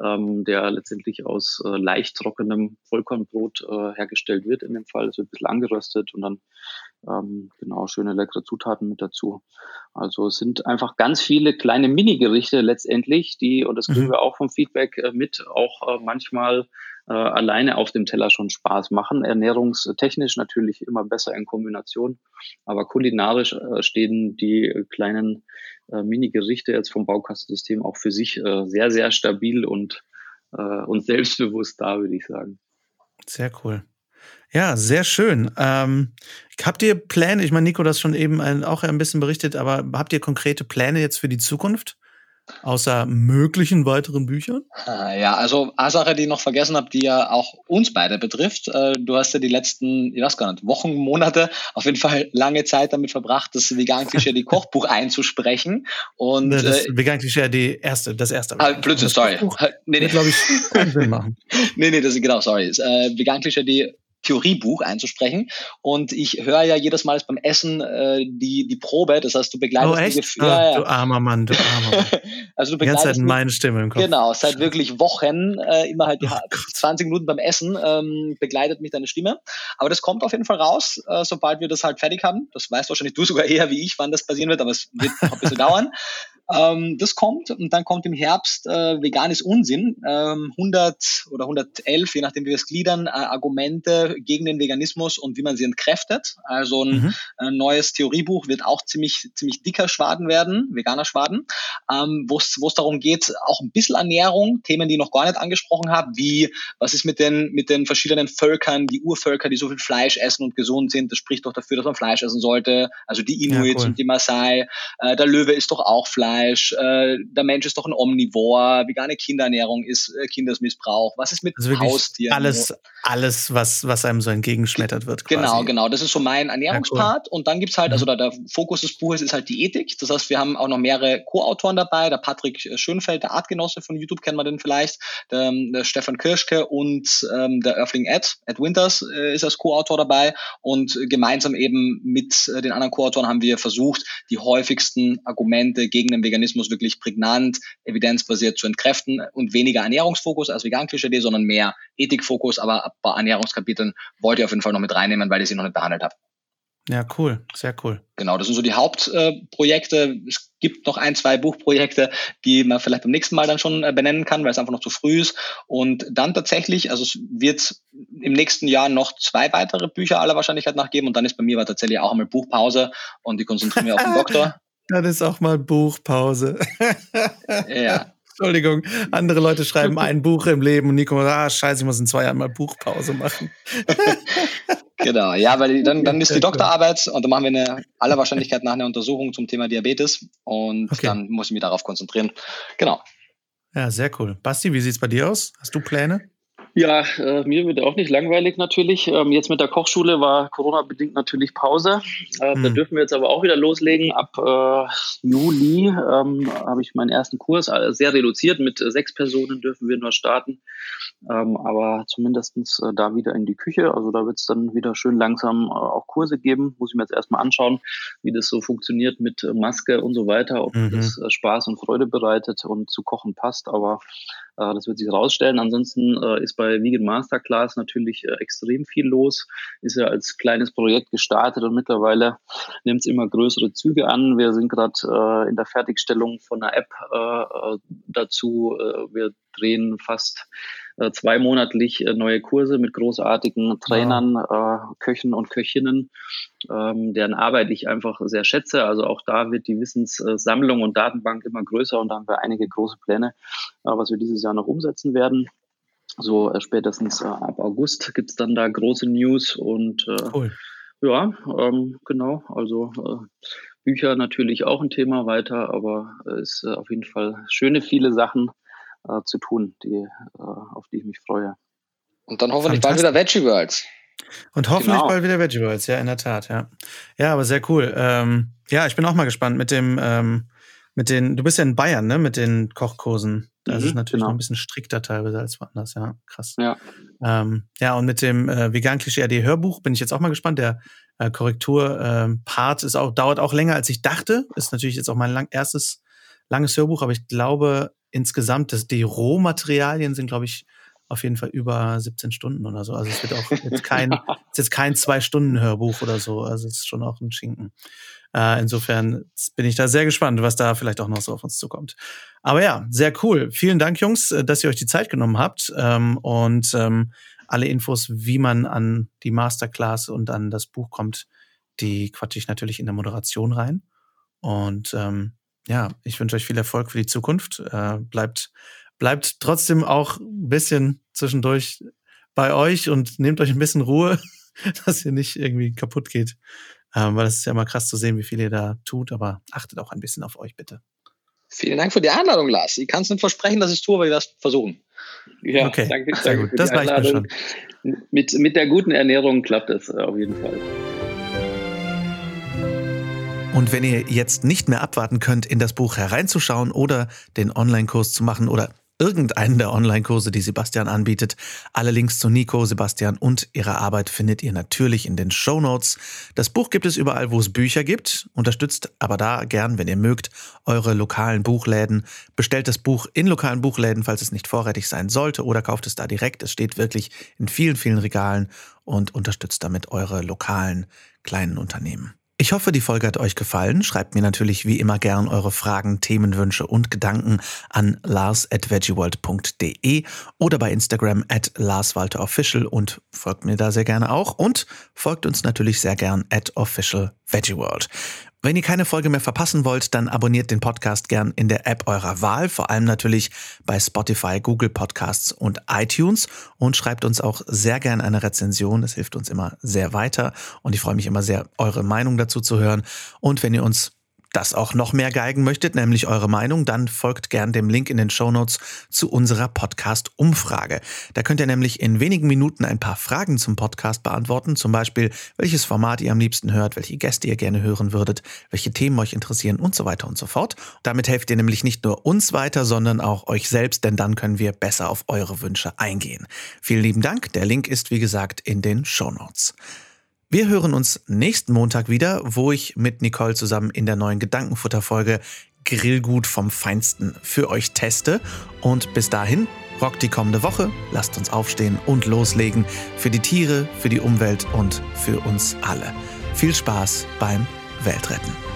ähm, der letztendlich aus äh, leicht trockenem Vollkornbrot äh, hergestellt wird in dem Fall. Es wird ein bisschen angeröstet und dann ähm, genau schöne leckere Zutaten mit dazu. Also es sind einfach ganz viele kleine Mini-Gerichte letztendlich, die, und das kriegen mhm. wir auch vom Feedback äh, mit, auch äh, manchmal äh, alleine auf dem Teller schon Spaß machen. Ernährungstechnisch natürlich immer besser in Kombination, aber kulinarisch äh, stehen die kleinen äh, Mini-Gerichte jetzt vom Baukastensystem auch für sich äh, sehr, sehr stabil und, und selbstbewusst da, würde ich sagen. Sehr cool. Ja, sehr schön. Ähm, habt ihr Pläne? Ich meine, Nico, das schon eben ein, auch ein bisschen berichtet, aber habt ihr konkrete Pläne jetzt für die Zukunft? Außer möglichen weiteren Büchern? Ah, ja, also eine Sache, die ich noch vergessen habe, die ja auch uns beide betrifft. Äh, du hast ja die letzten, ich weiß gar nicht, Wochen, Monate, auf jeden Fall lange Zeit damit verbracht, das Vegan die Kochbuch einzusprechen. Und ne, das äh, Vegan die erste, das erste. Ah, Blödsinn, sorry. Nee, nee. glaube ich, keinen Sinn machen. nee, nee, das ist genau, sorry. Äh, Vegan die Theoriebuch einzusprechen. Und ich höre ja jedes Mal beim Essen äh, die, die Probe, das heißt, du begleitest oh, echt? die Gefühle. Ah, ja, Du armer Mann, du armer Mann. also du begleitest die ganze Zeit meine Stimme im Kopf. Genau, seit wirklich Wochen, äh, immer halt oh 20 Minuten beim Essen, ähm, begleitet mich deine Stimme. Aber das kommt auf jeden Fall raus, äh, sobald wir das halt fertig haben. Das weißt wahrscheinlich du sogar eher wie ich, wann das passieren wird, aber es wird noch ein bisschen dauern. Ähm, das kommt und dann kommt im Herbst äh, veganes Unsinn, ähm, 100 oder 111, je nachdem wie wir es gliedern, äh, Argumente gegen den Veganismus und wie man sie entkräftet. Also ein, mhm. ein neues Theoriebuch wird auch ziemlich ziemlich dicker Schwaden werden, veganer Schwaden, ähm, wo es darum geht, auch ein bisschen Ernährung, Themen, die ich noch gar nicht angesprochen habe, wie was ist mit den mit den verschiedenen Völkern, die Urvölker, die so viel Fleisch essen und gesund sind, das spricht doch dafür, dass man Fleisch essen sollte. Also die Inuits ja, cool. und die Maasai, äh, der Löwe ist doch auch Fleisch Fleisch, äh, der Mensch ist doch ein Omnivor, vegane Kinderernährung ist äh, Kindesmissbrauch, was ist mit also Haustieren? Alles, alles, was, was einem so entgegenschmettert wird. Quasi. Genau, genau. Das ist so mein Ernährungspart. Ja, cool. Und dann gibt's halt, also mhm. da, der Fokus des Buches ist halt die Ethik. Das heißt, wir haben auch noch mehrere Co-Autoren dabei. Der Patrick Schönfeld, der Artgenosse von YouTube, kennen wir den vielleicht, der, der Stefan Kirschke und ähm, der Earthling Ed, Ed Winters äh, ist als Co-Autor dabei. Und gemeinsam eben mit äh, den anderen Co-Autoren haben wir versucht, die häufigsten Argumente gegen den Veganismus wirklich prägnant, evidenzbasiert zu entkräften und weniger Ernährungsfokus als Vegan-Klischee, sondern mehr Ethikfokus. Aber ein paar Ernährungskapiteln wollte ich auf jeden Fall noch mit reinnehmen, weil ich sie noch nicht behandelt habe. Ja, cool, sehr cool. Genau, das sind so die Hauptprojekte. Äh, es gibt noch ein, zwei Buchprojekte, die man vielleicht beim nächsten Mal dann schon äh, benennen kann, weil es einfach noch zu früh ist. Und dann tatsächlich, also es wird im nächsten Jahr noch zwei weitere Bücher aller Wahrscheinlichkeit nachgeben und dann ist bei mir aber tatsächlich auch einmal Buchpause und die konzentrieren wir auf den Doktor. Dann ist auch mal Buchpause. ja. Entschuldigung, andere Leute schreiben ein Buch im Leben und Nico, ah, scheiße, ich muss in zwei Jahren mal Buchpause machen. Genau, ja, weil dann, dann ist die Doktorarbeit und dann machen wir eine aller Wahrscheinlichkeit nach einer Untersuchung zum Thema Diabetes und okay. dann muss ich mich darauf konzentrieren. Genau. Ja, sehr cool. Basti, wie sieht es bei dir aus? Hast du Pläne? Ja, äh, mir wird auch nicht langweilig natürlich. Ähm, jetzt mit der Kochschule war Corona-bedingt natürlich Pause. Äh, hm. Da dürfen wir jetzt aber auch wieder loslegen. Ab äh, Juli ähm, habe ich meinen ersten Kurs, äh, sehr reduziert. Mit sechs Personen dürfen wir nur starten. Ähm, aber zumindestens äh, da wieder in die Küche. Also da wird es dann wieder schön langsam äh, auch Kurse geben. Muss ich mir jetzt erstmal anschauen, wie das so funktioniert mit Maske und so weiter, ob mhm. das Spaß und Freude bereitet und zu kochen passt. Aber äh, das wird sich herausstellen. Ansonsten äh, ist bei Vegan Masterclass natürlich äh, extrem viel los. Ist ja als kleines Projekt gestartet und mittlerweile nimmt es immer größere Züge an. Wir sind gerade in der Fertigstellung von einer App dazu. wir drehen fast äh, zweimonatlich äh, neue Kurse mit großartigen Trainern, äh, Köchen und Köchinnen, ähm, deren Arbeit ich einfach sehr schätze. Also auch da wird die Wissenssammlung und Datenbank immer größer und da haben wir einige große Pläne, äh, was wir dieses Jahr noch umsetzen werden. So äh, spätestens äh, ab August gibt's dann da große News und äh, cool. ja, ähm, genau, also äh, Bücher natürlich auch ein Thema weiter, aber es ist äh, auf jeden Fall schöne viele Sachen, äh, zu tun, die, äh, auf die ich mich freue. Und dann hoffentlich bald wieder Veggie Worlds. Und hoffentlich genau. bald wieder Veggie Worlds, ja, in der Tat, ja. Ja, aber sehr cool. Ähm, ja, ich bin auch mal gespannt mit dem, ähm, mit den, du bist ja in Bayern, ne, mit den Kochkursen. Da mhm, ist es natürlich genau. noch ein bisschen strikter teilweise als woanders, ja, krass. Ja, ähm, ja und mit dem äh, Vegan Klischee AD Hörbuch bin ich jetzt auch mal gespannt. Der äh, Korrektur-Part ähm, ist auch, dauert auch länger, als ich dachte. Ist natürlich jetzt auch mein lang, erstes langes Hörbuch, aber ich glaube, insgesamt, das, die Rohmaterialien sind, glaube ich, auf jeden Fall über 17 Stunden oder so. Also es wird auch jetzt kein, ist jetzt kein Zwei-Stunden-Hörbuch oder so. Also es ist schon auch ein Schinken. Äh, insofern bin ich da sehr gespannt, was da vielleicht auch noch so auf uns zukommt. Aber ja, sehr cool. Vielen Dank, Jungs, äh, dass ihr euch die Zeit genommen habt. Ähm, und ähm, alle Infos, wie man an die Masterclass und an das Buch kommt, die quatsche ich natürlich in der Moderation rein. Und ähm, ja, ich wünsche euch viel Erfolg für die Zukunft. Äh, bleibt, bleibt trotzdem auch ein bisschen zwischendurch bei euch und nehmt euch ein bisschen Ruhe, dass ihr nicht irgendwie kaputt geht. Ähm, weil es ist ja immer krass zu sehen, wie viel ihr da tut, aber achtet auch ein bisschen auf euch, bitte. Vielen Dank für die Einladung, Lars. Ich kann es nicht versprechen, dass ich es tue, ich werde es versuchen. Ja, okay, danke, sehr danke gut. das reicht mir schon. Mit, mit der guten Ernährung klappt es äh, auf jeden Fall. Und wenn ihr jetzt nicht mehr abwarten könnt, in das Buch hereinzuschauen oder den Online-Kurs zu machen oder irgendeinen der Online-Kurse, die Sebastian anbietet. Alle Links zu Nico, Sebastian und ihrer Arbeit findet ihr natürlich in den Show Notes. Das Buch gibt es überall, wo es Bücher gibt. Unterstützt aber da gern, wenn ihr mögt, eure lokalen Buchläden. Bestellt das Buch in lokalen Buchläden, falls es nicht vorrätig sein sollte, oder kauft es da direkt. Es steht wirklich in vielen, vielen Regalen und unterstützt damit eure lokalen kleinen Unternehmen. Ich hoffe, die Folge hat euch gefallen. Schreibt mir natürlich wie immer gern eure Fragen, Themenwünsche und Gedanken an lars.veggieworld.de oder bei Instagram at larswalterofficial und folgt mir da sehr gerne auch und folgt uns natürlich sehr gern at officialveggieworld. Wenn ihr keine Folge mehr verpassen wollt, dann abonniert den Podcast gern in der App eurer Wahl, vor allem natürlich bei Spotify, Google Podcasts und iTunes und schreibt uns auch sehr gern eine Rezension. Das hilft uns immer sehr weiter und ich freue mich immer sehr, eure Meinung dazu zu hören. Und wenn ihr uns das auch noch mehr geigen möchtet, nämlich eure Meinung, dann folgt gern dem Link in den Shownotes zu unserer Podcast-Umfrage. Da könnt ihr nämlich in wenigen Minuten ein paar Fragen zum Podcast beantworten, zum Beispiel, welches Format ihr am liebsten hört, welche Gäste ihr gerne hören würdet, welche Themen euch interessieren und so weiter und so fort. Damit helft ihr nämlich nicht nur uns weiter, sondern auch euch selbst, denn dann können wir besser auf eure Wünsche eingehen. Vielen lieben Dank. Der Link ist, wie gesagt, in den Shownotes. Wir hören uns nächsten Montag wieder, wo ich mit Nicole zusammen in der neuen Gedankenfutter-Folge Grillgut vom Feinsten für euch teste. Und bis dahin, rockt die kommende Woche, lasst uns aufstehen und loslegen für die Tiere, für die Umwelt und für uns alle. Viel Spaß beim Weltretten.